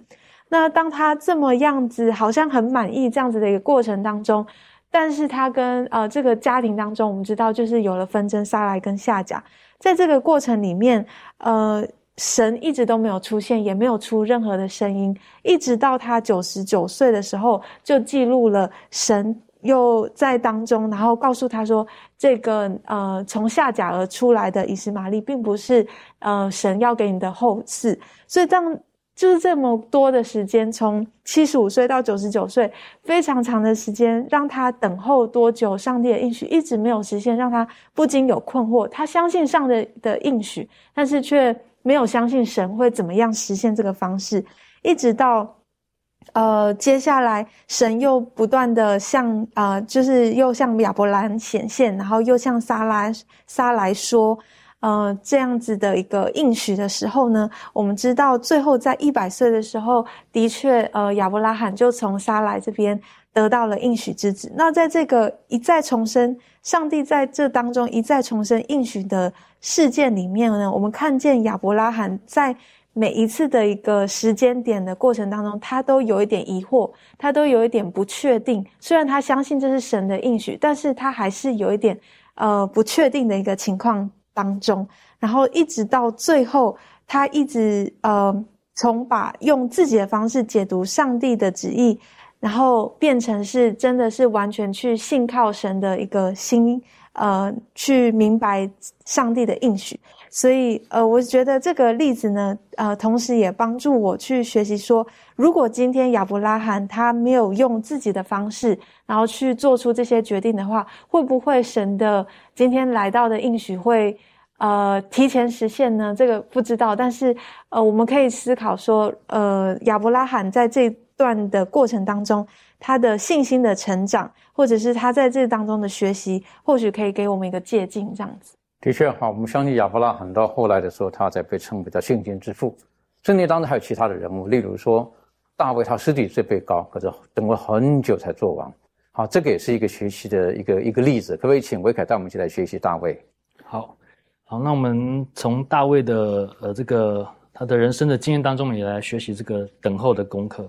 那当他这么样子，好像很满意这样子的一个过程当中，但是他跟呃这个家庭当中，我们知道就是有了纷争，撒来跟夏甲，在这个过程里面，呃，神一直都没有出现，也没有出任何的声音，一直到他九十九岁的时候，就记录了神又在当中，然后告诉他说，这个呃从下甲而出来的以实玛利，并不是呃神要给你的后嗣，所以当。就是这么多的时间，从七十五岁到九十九岁，非常长的时间，让他等候多久？上帝的应许一直没有实现，让他不禁有困惑。他相信上帝的应许，但是却没有相信神会怎么样实现这个方式。一直到，呃，接下来神又不断的向啊，就是又向亚伯兰显现，然后又向撒拉撒来说。呃，这样子的一个应许的时候呢，我们知道最后在一百岁的时候，的确，呃，亚伯拉罕就从撒来这边得到了应许之子。那在这个一再重生，上帝在这当中一再重生应许的事件里面呢，我们看见亚伯拉罕在每一次的一个时间点的过程当中，他都有一点疑惑，他都有一点不确定。虽然他相信这是神的应许，但是他还是有一点呃不确定的一个情况。当中，然后一直到最后，他一直呃，从把用自己的方式解读上帝的旨意，然后变成是真的是完全去信靠神的一个心，呃，去明白上帝的应许。所以，呃，我觉得这个例子呢，呃，同时也帮助我去学习说，如果今天亚伯拉罕他没有用自己的方式，然后去做出这些决定的话，会不会神的今天来到的应许会，呃，提前实现呢？这个不知道，但是，呃，我们可以思考说，呃，亚伯拉罕在这段的过程当中，他的信心的成长，或者是他在这当中的学习，或许可以给我们一个借鉴，这样子。的确哈，我们相信亚伯拉罕到后来的时候，他才被称为叫信心之父。圣经当中还有其他的人物，例如说大卫，他十几岁被高，可是等了很久才做王。好，这个也是一个学习的一个一个例子。可不可以请维凯带我们一起来学习大卫？好，好，那我们从大卫的呃这个他的人生的经验当中，也来学习这个等候的功课。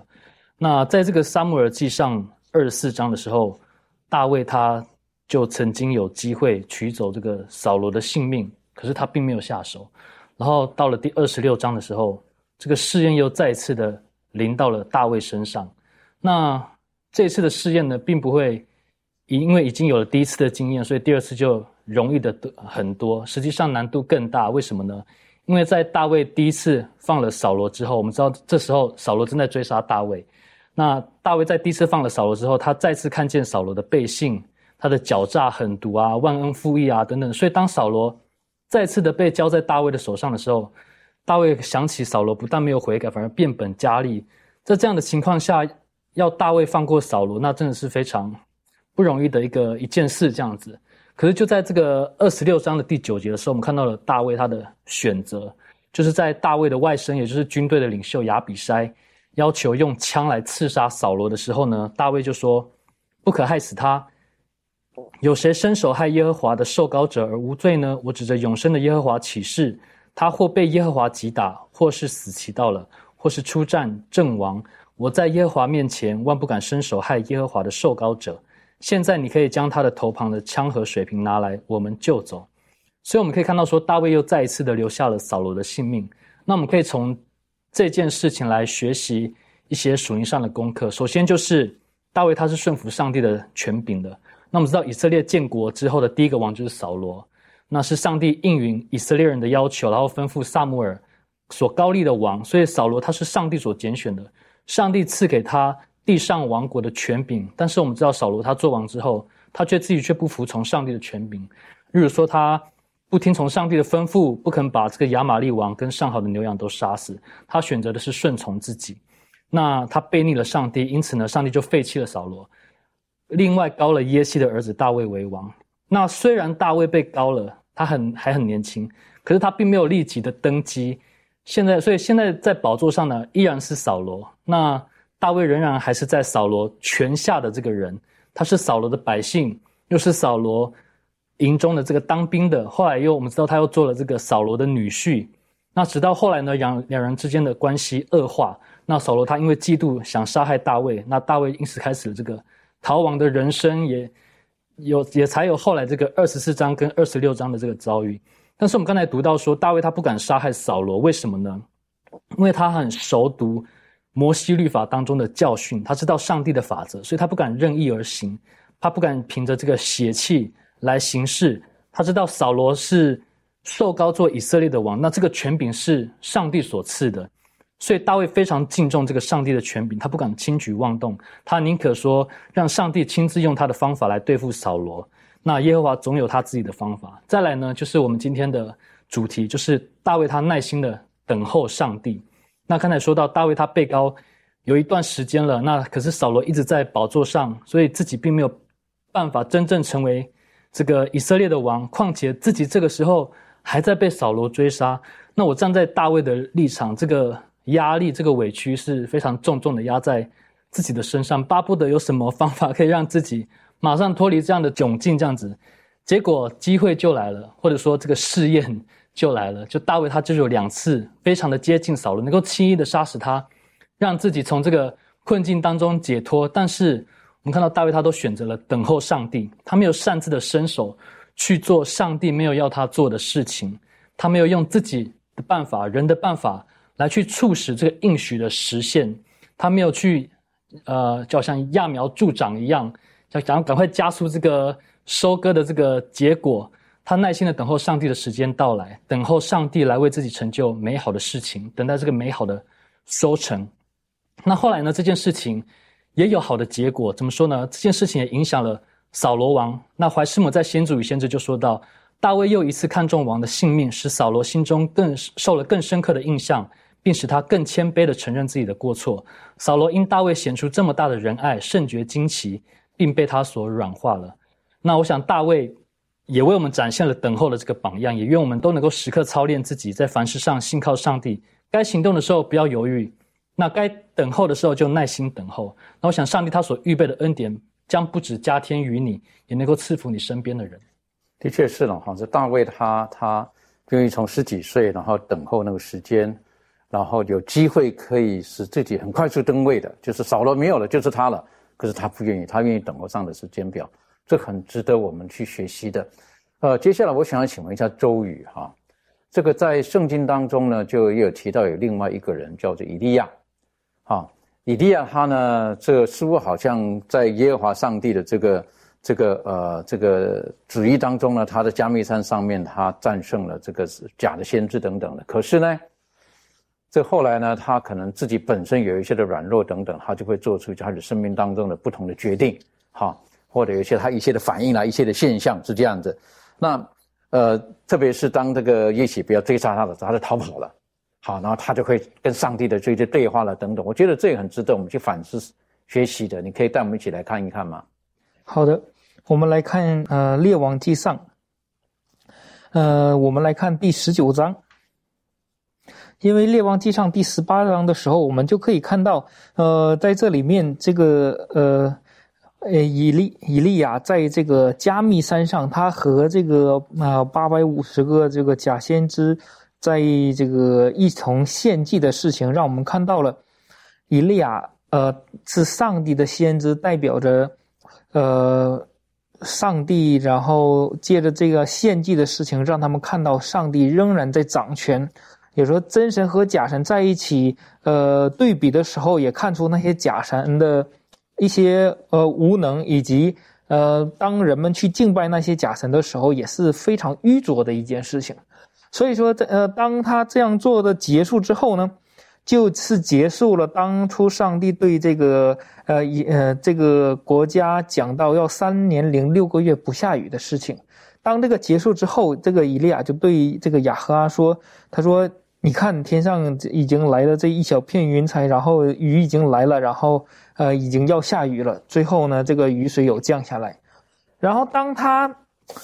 那在这个撒母耳记上二十四章的时候，大卫他。就曾经有机会取走这个扫罗的性命，可是他并没有下手。然后到了第二十六章的时候，这个试验又再次的临到了大卫身上。那这次的试验呢，并不会因为已经有了第一次的经验，所以第二次就容易的多很多。实际上难度更大，为什么呢？因为在大卫第一次放了扫罗之后，我们知道这时候扫罗正在追杀大卫。那大卫在第一次放了扫罗之后，他再次看见扫罗的背信，他的狡诈狠毒啊，忘恩负义啊等等。所以当扫罗再次的被交在大卫的手上的时候，大卫想起扫罗不但没有悔改，反而变本加厉。在这样的情况下，要大卫放过扫罗，那真的是非常不容易的一个一件事。这样子，可是就在这个二十六章的第九节的时候，我们看到了大卫他的选择，就是在大卫的外甥，也就是军队的领袖亚比筛。要求用枪来刺杀扫罗的时候呢，大卫就说：“不可害死他。有谁伸手害耶和华的受膏者而无罪呢？我指着永生的耶和华起誓，他或被耶和华击打，或是死期到了，或是出战阵亡。我在耶和华面前万不敢伸手害耶和华的受膏者。现在你可以将他的头旁的枪和水瓶拿来，我们就走。所以我们可以看到，说大卫又再一次的留下了扫罗的性命。那我们可以从。这件事情来学习一些属灵上的功课。首先就是大卫他是顺服上帝的权柄的。那我们知道以色列建国之后的第一个王就是扫罗，那是上帝应允以色列人的要求，然后吩咐萨穆尔所高立的王。所以扫罗他是上帝所拣选的，上帝赐给他地上王国的权柄。但是我们知道扫罗他做王之后，他却自己却不服从上帝的权柄，例如说他。不听从上帝的吩咐，不肯把这个亚玛利王跟上好的牛羊都杀死。他选择的是顺从自己，那他背逆了上帝，因此呢，上帝就废弃了扫罗，另外高了耶西的儿子大卫为王。那虽然大卫被高了，他很还很年轻，可是他并没有立即的登基。现在，所以现在在宝座上呢，依然是扫罗。那大卫仍然还是在扫罗权下的这个人，他是扫罗的百姓，又是扫罗。营中的这个当兵的，后来又我们知道他又做了这个扫罗的女婿，那直到后来呢，两两人之间的关系恶化，那扫罗他因为嫉妒想杀害大卫，那大卫因此开始了这个逃亡的人生，也有也才有后来这个二十四章跟二十六章的这个遭遇。但是我们刚才读到说，大卫他不敢杀害扫罗，为什么呢？因为他很熟读摩西律法当中的教训，他知道上帝的法则，所以他不敢任意而行，他不敢凭着这个血气。来行事，他知道扫罗是受高做以色列的王，那这个权柄是上帝所赐的，所以大卫非常敬重这个上帝的权柄，他不敢轻举妄动，他宁可说让上帝亲自用他的方法来对付扫罗。那耶和华总有他自己的方法。再来呢，就是我们今天的主题，就是大卫他耐心的等候上帝。那刚才说到大卫他被高有一段时间了，那可是扫罗一直在宝座上，所以自己并没有办法真正成为。这个以色列的王，况且自己这个时候还在被扫罗追杀，那我站在大卫的立场，这个压力、这个委屈是非常重重的压在自己的身上，巴不得有什么方法可以让自己马上脱离这样的窘境，这样子，结果机会就来了，或者说这个试验就来了，就大卫他就有两次非常的接近扫罗，能够轻易的杀死他，让自己从这个困境当中解脱，但是。我们看到大卫，他都选择了等候上帝，他没有擅自的伸手去做上帝没有要他做的事情，他没有用自己的办法、人的办法来去促使这个应许的实现，他没有去，呃，就好像揠苗助长一样，想想赶快加速这个收割的这个结果，他耐心的等候上帝的时间到来，等候上帝来为自己成就美好的事情，等待这个美好的收成。那后来呢？这件事情。也有好的结果，怎么说呢？这件事情也影响了扫罗王。那怀师母在《先祖与先知》就说到，大卫又一次看中王的性命，使扫罗心中更受了更深刻的印象，并使他更谦卑的承认自己的过错。扫罗因大卫显出这么大的仁爱，甚觉惊奇，并被他所软化了。那我想大卫也为我们展现了等候的这个榜样，也愿我们都能够时刻操练自己，在凡事上信靠上帝，该行动的时候不要犹豫。那该等候的时候就耐心等候。那我想，上帝他所预备的恩典将不止加添于你，也能够赐福你身边的人。的确是了哈，这大卫他他愿意从十几岁，然后等候那个时间，然后有机会可以使自己很快速登位的，就是少了没有了就是他了。可是他不愿意，他愿意等候上的时间表，这很值得我们去学习的。呃，接下来我想要请问一下周宇哈，这个在圣经当中呢，就有提到有另外一个人叫做以利亚。啊，以利亚他呢，这似乎好像在耶和华上帝的这个这个呃这个旨意当中呢，他的加密山上面他战胜了这个假的先知等等的。可是呢，这后来呢，他可能自己本身有一些的软弱等等，他就会做出他的生命当中的不同的决定，哈，或者有些他一些的反应啦，一些的现象是这样子。那呃，特别是当这个耶喜不要追杀他的时候，他就逃跑了，好，然后他就会跟上帝的这些对话了等等。我觉得这也很值得我们去反思学习的。你可以带我们一起来看一看吗？好的，我们来看呃《列王记上》，呃，我们来看第十九章。因为《列王记上》第十八章的时候，我们就可以看到，呃，在这里面，这个呃，呃，以利以利亚在这个加密山上，他和这个啊八百五十个这个假先知，在这个一同献祭的事情，让我们看到了以利亚呃是上帝的先知，代表着呃上帝，然后借着这个献祭的事情，让他们看到上帝仍然在掌权。也说真神和假神在一起，呃，对比的时候，也看出那些假神的一些呃无能，以及呃，当人们去敬拜那些假神的时候，也是非常愚拙的一件事情。所以说，在呃，当他这样做的结束之后呢，就是结束了当初上帝对这个呃一呃这个国家讲到要三年零六个月不下雨的事情。当这个结束之后，这个以利亚就对这个亚哈阿说：“他说。”你看，天上已经来了这一小片云彩，然后雨已经来了，然后呃，已经要下雨了。最后呢，这个雨水有降下来。然后当他，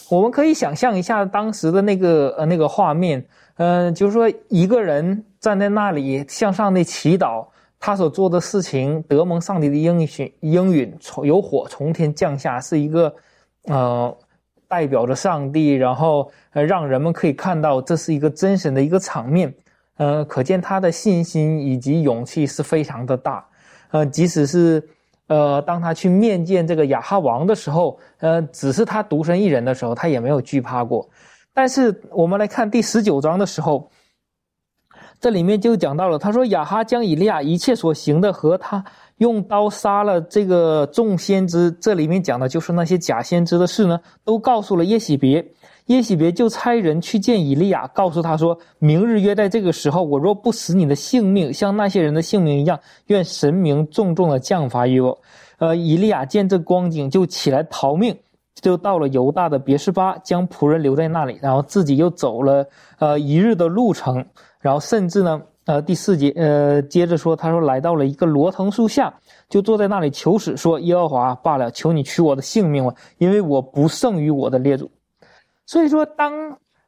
我们可以想象一下当时的那个呃那个画面，嗯，就是说一个人站在那里向上帝祈祷，他所做的事情得蒙上帝的应许应允，从有火从天降下，是一个呃代表着上帝，然后呃让人们可以看到这是一个真神的一个场面。呃，可见他的信心以及勇气是非常的大，呃，即使是，呃，当他去面见这个亚哈王的时候，呃，只是他独身一人的时候，他也没有惧怕过。但是我们来看第十九章的时候，这里面就讲到了，他说亚哈将以利亚一切所行的和他用刀杀了这个众先知，这里面讲的就是那些假先知的事呢，都告诉了耶喜别。耶喜别就差人去见以利亚，告诉他说：“明日约在这个时候，我若不死你的性命，像那些人的性命一样，愿神明重重的降罚于我。”呃，以利亚见这光景，就起来逃命，就到了犹大的别是巴，将仆人留在那里，然后自己又走了呃一日的路程，然后甚至呢，呃第四节呃接着说，他说来到了一个罗藤树下，就坐在那里求死，说：“耶和华罢了，求你取我的性命吧，因为我不胜于我的列祖。”所以说，当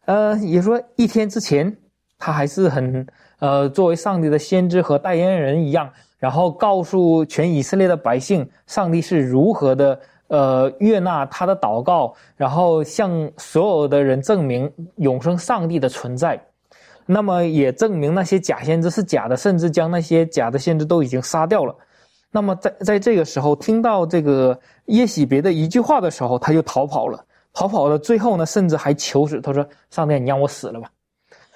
呃，也说一天之前，他还是很呃，作为上帝的先知和代言人一样，然后告诉全以色列的百姓，上帝是如何的呃悦纳他的祷告，然后向所有的人证明永生上帝的存在，那么也证明那些假先知是假的，甚至将那些假的先知都已经杀掉了。那么在在这个时候，听到这个耶喜别的一句话的时候，他就逃跑了。逃跑的最后呢，甚至还求死。他说：“上帝，你让我死了吧。”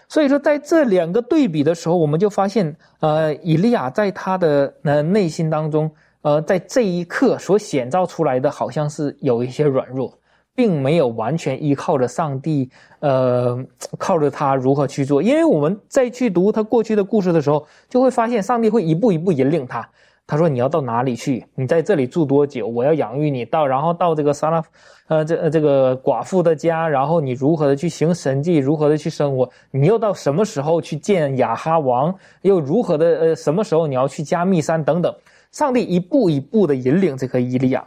所以说，在这两个对比的时候，我们就发现，呃，以利亚在他的呃内心当中，呃，在这一刻所显造出来的，好像是有一些软弱，并没有完全依靠着上帝，呃，靠着他如何去做。因为我们在去读他过去的故事的时候，就会发现上帝会一步一步引领他。他说：“你要到哪里去？你在这里住多久？我要养育你到，然后到这个撒拉，呃，这这个寡妇的家，然后你如何的去行神迹，如何的去生活？你又到什么时候去见亚哈王？又如何的？呃，什么时候你要去加密山等等？上帝一步一步的引领这个伊利亚。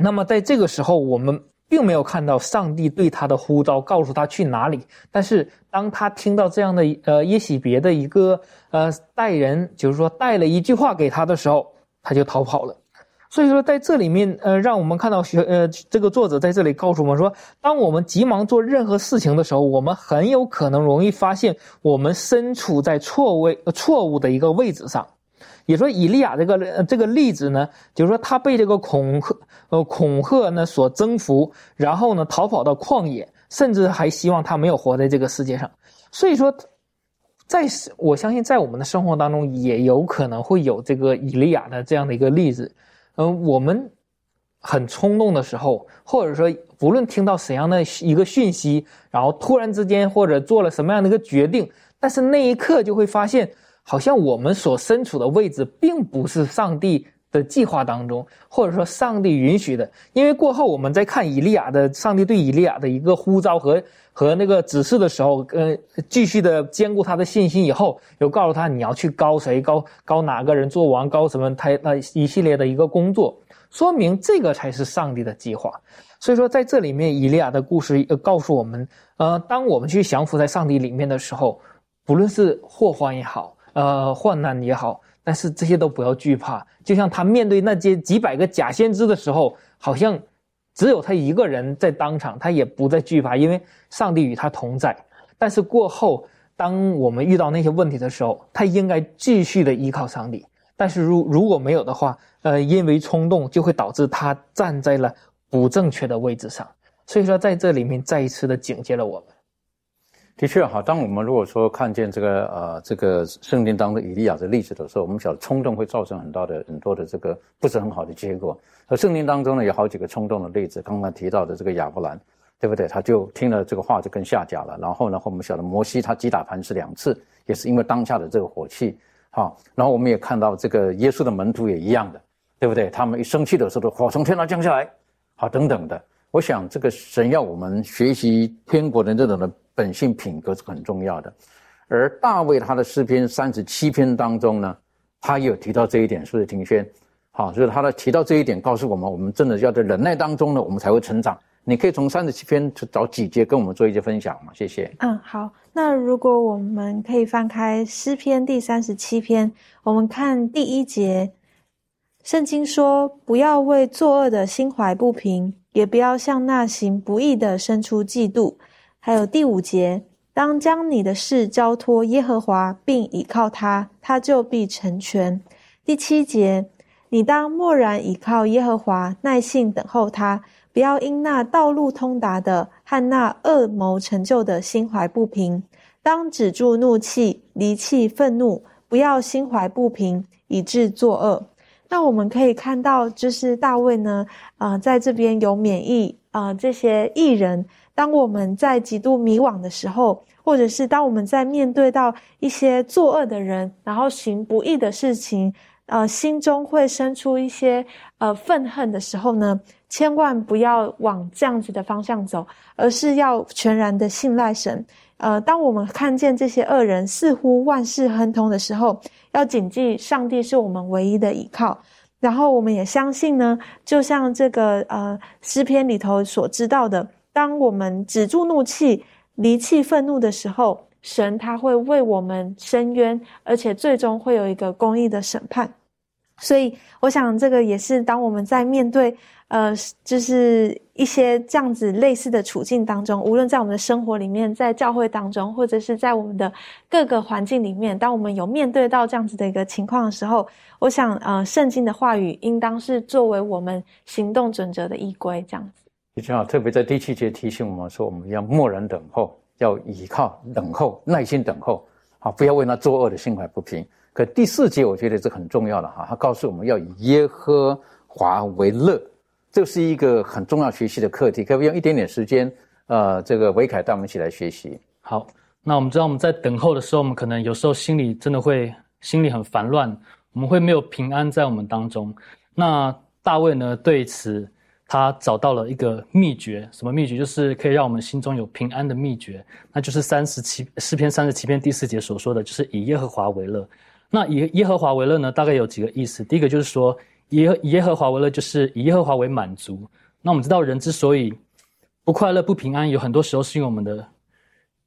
那么在这个时候，我们。”并没有看到上帝对他的呼召，告诉他去哪里。但是当他听到这样的呃耶喜别的一个呃带人，就是说带了一句话给他的时候，他就逃跑了。所以说在这里面呃，让我们看到学呃这个作者在这里告诉我们说，当我们急忙做任何事情的时候，我们很有可能容易发现我们身处在错位错误的一个位置上。也说以利亚这个这个例子呢，就是说他被这个恐吓呃恐吓呢所征服，然后呢逃跑到旷野，甚至还希望他没有活在这个世界上。所以说，在我相信在我们的生活当中也有可能会有这个以利亚的这样的一个例子。嗯，我们很冲动的时候，或者说无论听到怎样的一个讯息，然后突然之间或者做了什么样的一个决定，但是那一刻就会发现。好像我们所身处的位置并不是上帝的计划当中，或者说上帝允许的。因为过后我们在看以利亚的上帝对以利亚的一个呼召和和那个指示的时候，呃，继续的兼顾他的信心以后，有告诉他你要去高谁高高哪个人做王高什么他那一系列的一个工作，说明这个才是上帝的计划。所以说在这里面，以利亚的故事告诉我们，呃，当我们去降服在上帝里面的时候，不论是祸患也好。呃，患难也好，但是这些都不要惧怕。就像他面对那些几百个假先知的时候，好像只有他一个人在当场，他也不再惧怕，因为上帝与他同在。但是过后，当我们遇到那些问题的时候，他应该继续的依靠上帝。但是如如果没有的话，呃，因为冲动就会导致他站在了不正确的位置上。所以说，在这里面再一次的警戒了我们。的确哈，当我们如果说看见这个呃这个圣经当中以利亚的例子的时候，我们晓得冲动会造成很大的很多的这个不是很好的结果。而圣经当中呢有好几个冲动的例子，刚刚提到的这个亚伯兰，对不对？他就听了这个话就跟下甲了。然后呢，我们晓得摩西他击打磐石两次，也是因为当下的这个火气。好，然后我们也看到这个耶稣的门徒也一样的，对不对？他们一生气的时候，火从天上降下来，好等等的。我想这个神要我们学习天国的这种的。本性品格是很重要的，而大卫他的诗篇三十七篇当中呢，他也有提到这一点，是不是庭轩？好，就是他的提到这一点，告诉我们，我们真的要在忍耐当中呢，我们才会成长。你可以从三十七篇找几节跟我们做一些分享吗？谢谢。嗯，好。那如果我们可以翻开诗篇第三十七篇，我们看第一节，圣经说：“不要为作恶的心怀不平，也不要向那行不义的生出嫉妒。”还有第五节，当将你的事交托耶和华，并倚靠他，他就必成全。第七节，你当默然倚靠耶和华，耐心等候他，不要因那道路通达的和那恶谋成就的心怀不平。当止住怒气，离弃愤怒，不要心怀不平，以致作恶。那我们可以看到，就是大卫呢，啊，在这边有免疫啊这些艺人。当我们在极度迷惘的时候，或者是当我们在面对到一些作恶的人，然后行不义的事情，呃，心中会生出一些呃愤恨的时候呢，千万不要往这样子的方向走，而是要全然的信赖神。呃，当我们看见这些恶人似乎万事亨通的时候，要谨记上帝是我们唯一的依靠。然后我们也相信呢，就像这个呃诗篇里头所知道的。当我们止住怒气、离弃愤怒的时候，神他会为我们伸冤，而且最终会有一个公义的审判。所以，我想这个也是当我们在面对呃，就是一些这样子类似的处境当中，无论在我们的生活里面，在教会当中，或者是在我们的各个环境里面，当我们有面对到这样子的一个情况的时候，我想呃，圣经的话语应当是作为我们行动准则的依归，这样子。你正好特别在第七节提醒我们说，我们要默然等候，要倚靠等候，耐心等候，好，不要为那作恶的心怀不平。可第四节我觉得这很重要的哈，他告诉我们要以耶和华为乐，这是一个很重要学习的课题。可不可以用一点点时间？呃，这个维凯带我们一起来学习。好，那我们知道我们在等候的时候，我们可能有时候心里真的会心里很烦乱，我们会没有平安在我们当中。那大卫呢，对此。他找到了一个秘诀，什么秘诀？就是可以让我们心中有平安的秘诀，那就是三十七诗篇三十七篇第四节所说的，就是以耶和华为乐。那以耶和华为乐呢？大概有几个意思。第一个就是说，耶以耶和华为乐，就是以耶和华为满足。那我们知道，人之所以不快乐、不平安，有很多时候是因为我们的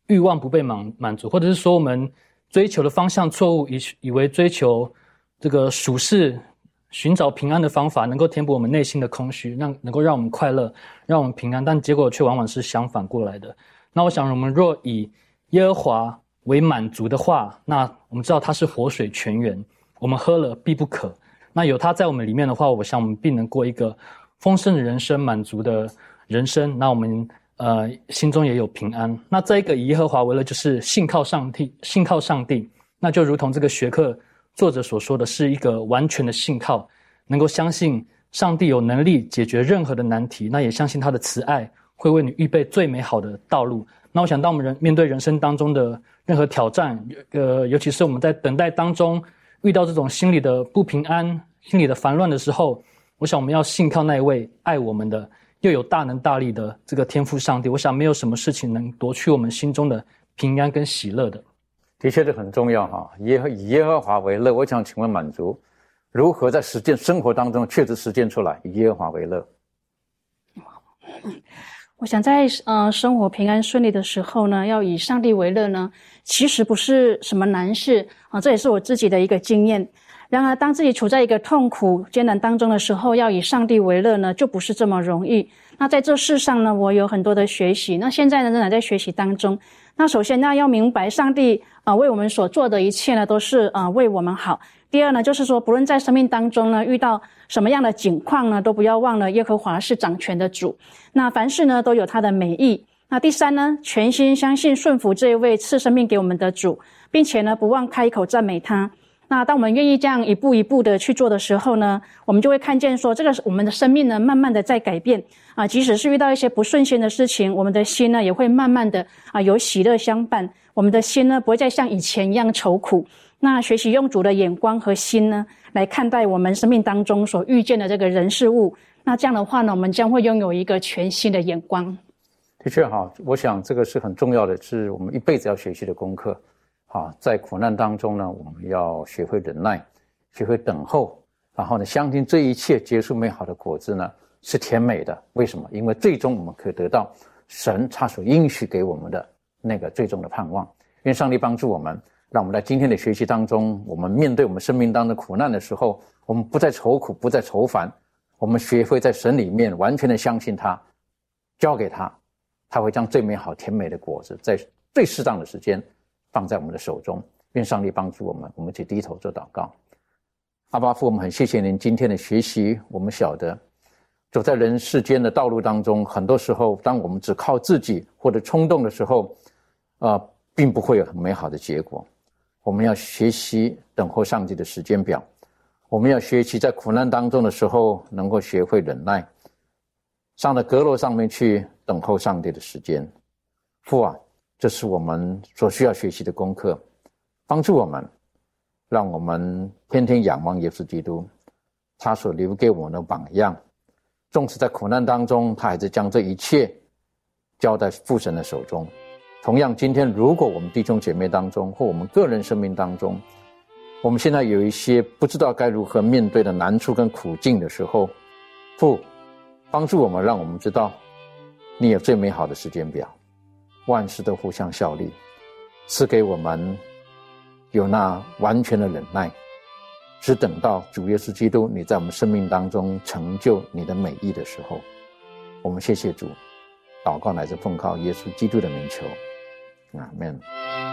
欲望不被满满足，或者是说我们追求的方向错误，以以为追求这个属世。寻找平安的方法，能够填补我们内心的空虚，让能够让我们快乐，让我们平安，但结果却往往是相反过来的。那我想，我们若以耶和华为满足的话，那我们知道他是活水泉源，我们喝了必不渴。那有他在我们里面的话，我想我们必能过一个丰盛的人生，满足的人生。那我们呃心中也有平安。那这一个以耶和华为乐，就是信靠上帝，信靠上帝，那就如同这个学科。作者所说的是一个完全的信靠，能够相信上帝有能力解决任何的难题，那也相信他的慈爱会为你预备最美好的道路。那我想，当我们人面对人生当中的任何挑战，呃，尤其是我们在等待当中遇到这种心理的不平安、心理的烦乱的时候，我想我们要信靠那一位爱我们的、又有大能大力的这个天赋上帝。我想，没有什么事情能夺去我们心中的平安跟喜乐的。的确，这很重要哈。耶和以耶和华为乐，我想请问满足如何在实践生活当中确实实践出来以耶和华为乐？我想在呃生活平安顺利的时候呢，要以上帝为乐呢，其实不是什么难事啊。这也是我自己的一个经验。然而，当自己处在一个痛苦艰难当中的时候，要以上帝为乐呢，就不是这么容易。那在这世上呢，我有很多的学习。那现在呢，仍然在学习当中。那首先呢，要明白上帝啊为我们所做的一切呢，都是啊为我们好。第二呢，就是说，不论在生命当中呢遇到什么样的境况呢，都不要忘了耶和华是掌权的主。那凡事呢都有他的美意。那第三呢，全心相信顺服这一位赐生命给我们的主，并且呢不忘开口赞美他。那当我们愿意这样一步一步的去做的时候呢，我们就会看见说，这个我们的生命呢慢慢的在改变啊。即使是遇到一些不顺心的事情，我们的心呢也会慢慢的啊有喜乐相伴。我们的心呢不会再像以前一样愁苦。那学习用主的眼光和心呢，来看待我们生命当中所遇见的这个人事物。那这样的话呢，我们将会拥有一个全新的眼光。的确哈，我想这个是很重要的，是我们一辈子要学习的功课。好，在苦难当中呢，我们要学会忍耐，学会等候，然后呢，相信这一切结束美好的果子呢是甜美的。为什么？因为最终我们可以得到神他所应许给我们的那个最终的盼望。愿上帝帮助我们。让我们在今天的学习当中，我们面对我们生命当中苦难的时候，我们不再愁苦，不再愁烦，我们学会在神里面完全的相信他，交给他，他会将最美好甜美的果子在最适当的时间放在我们的手中。愿上帝帮助我们，我们去低头做祷告。阿巴父，我们很谢谢您今天的学习。我们晓得走在人世间的道路当中，很多时候，当我们只靠自己或者冲动的时候，啊，并不会有很美好的结果。我们要学习等候上帝的时间表，我们要学习在苦难当中的时候能够学会忍耐，上到阁楼上面去等候上帝的时间。父啊，这是我们所需要学习的功课，帮助我们，让我们天天仰望耶稣基督，他所留给我们的榜样。纵使在苦难当中，他还是将这一切交在父神的手中。同样，今天如果我们弟兄姐妹当中，或我们个人生命当中，我们现在有一些不知道该如何面对的难处跟苦境的时候，父，帮助我们，让我们知道，你有最美好的时间表，万事都互相效力，赐给我们有那完全的忍耐，只等到主耶稣基督你在我们生命当中成就你的美意的时候，我们谢谢主，祷告乃是奉靠耶稣基督的名求。Amen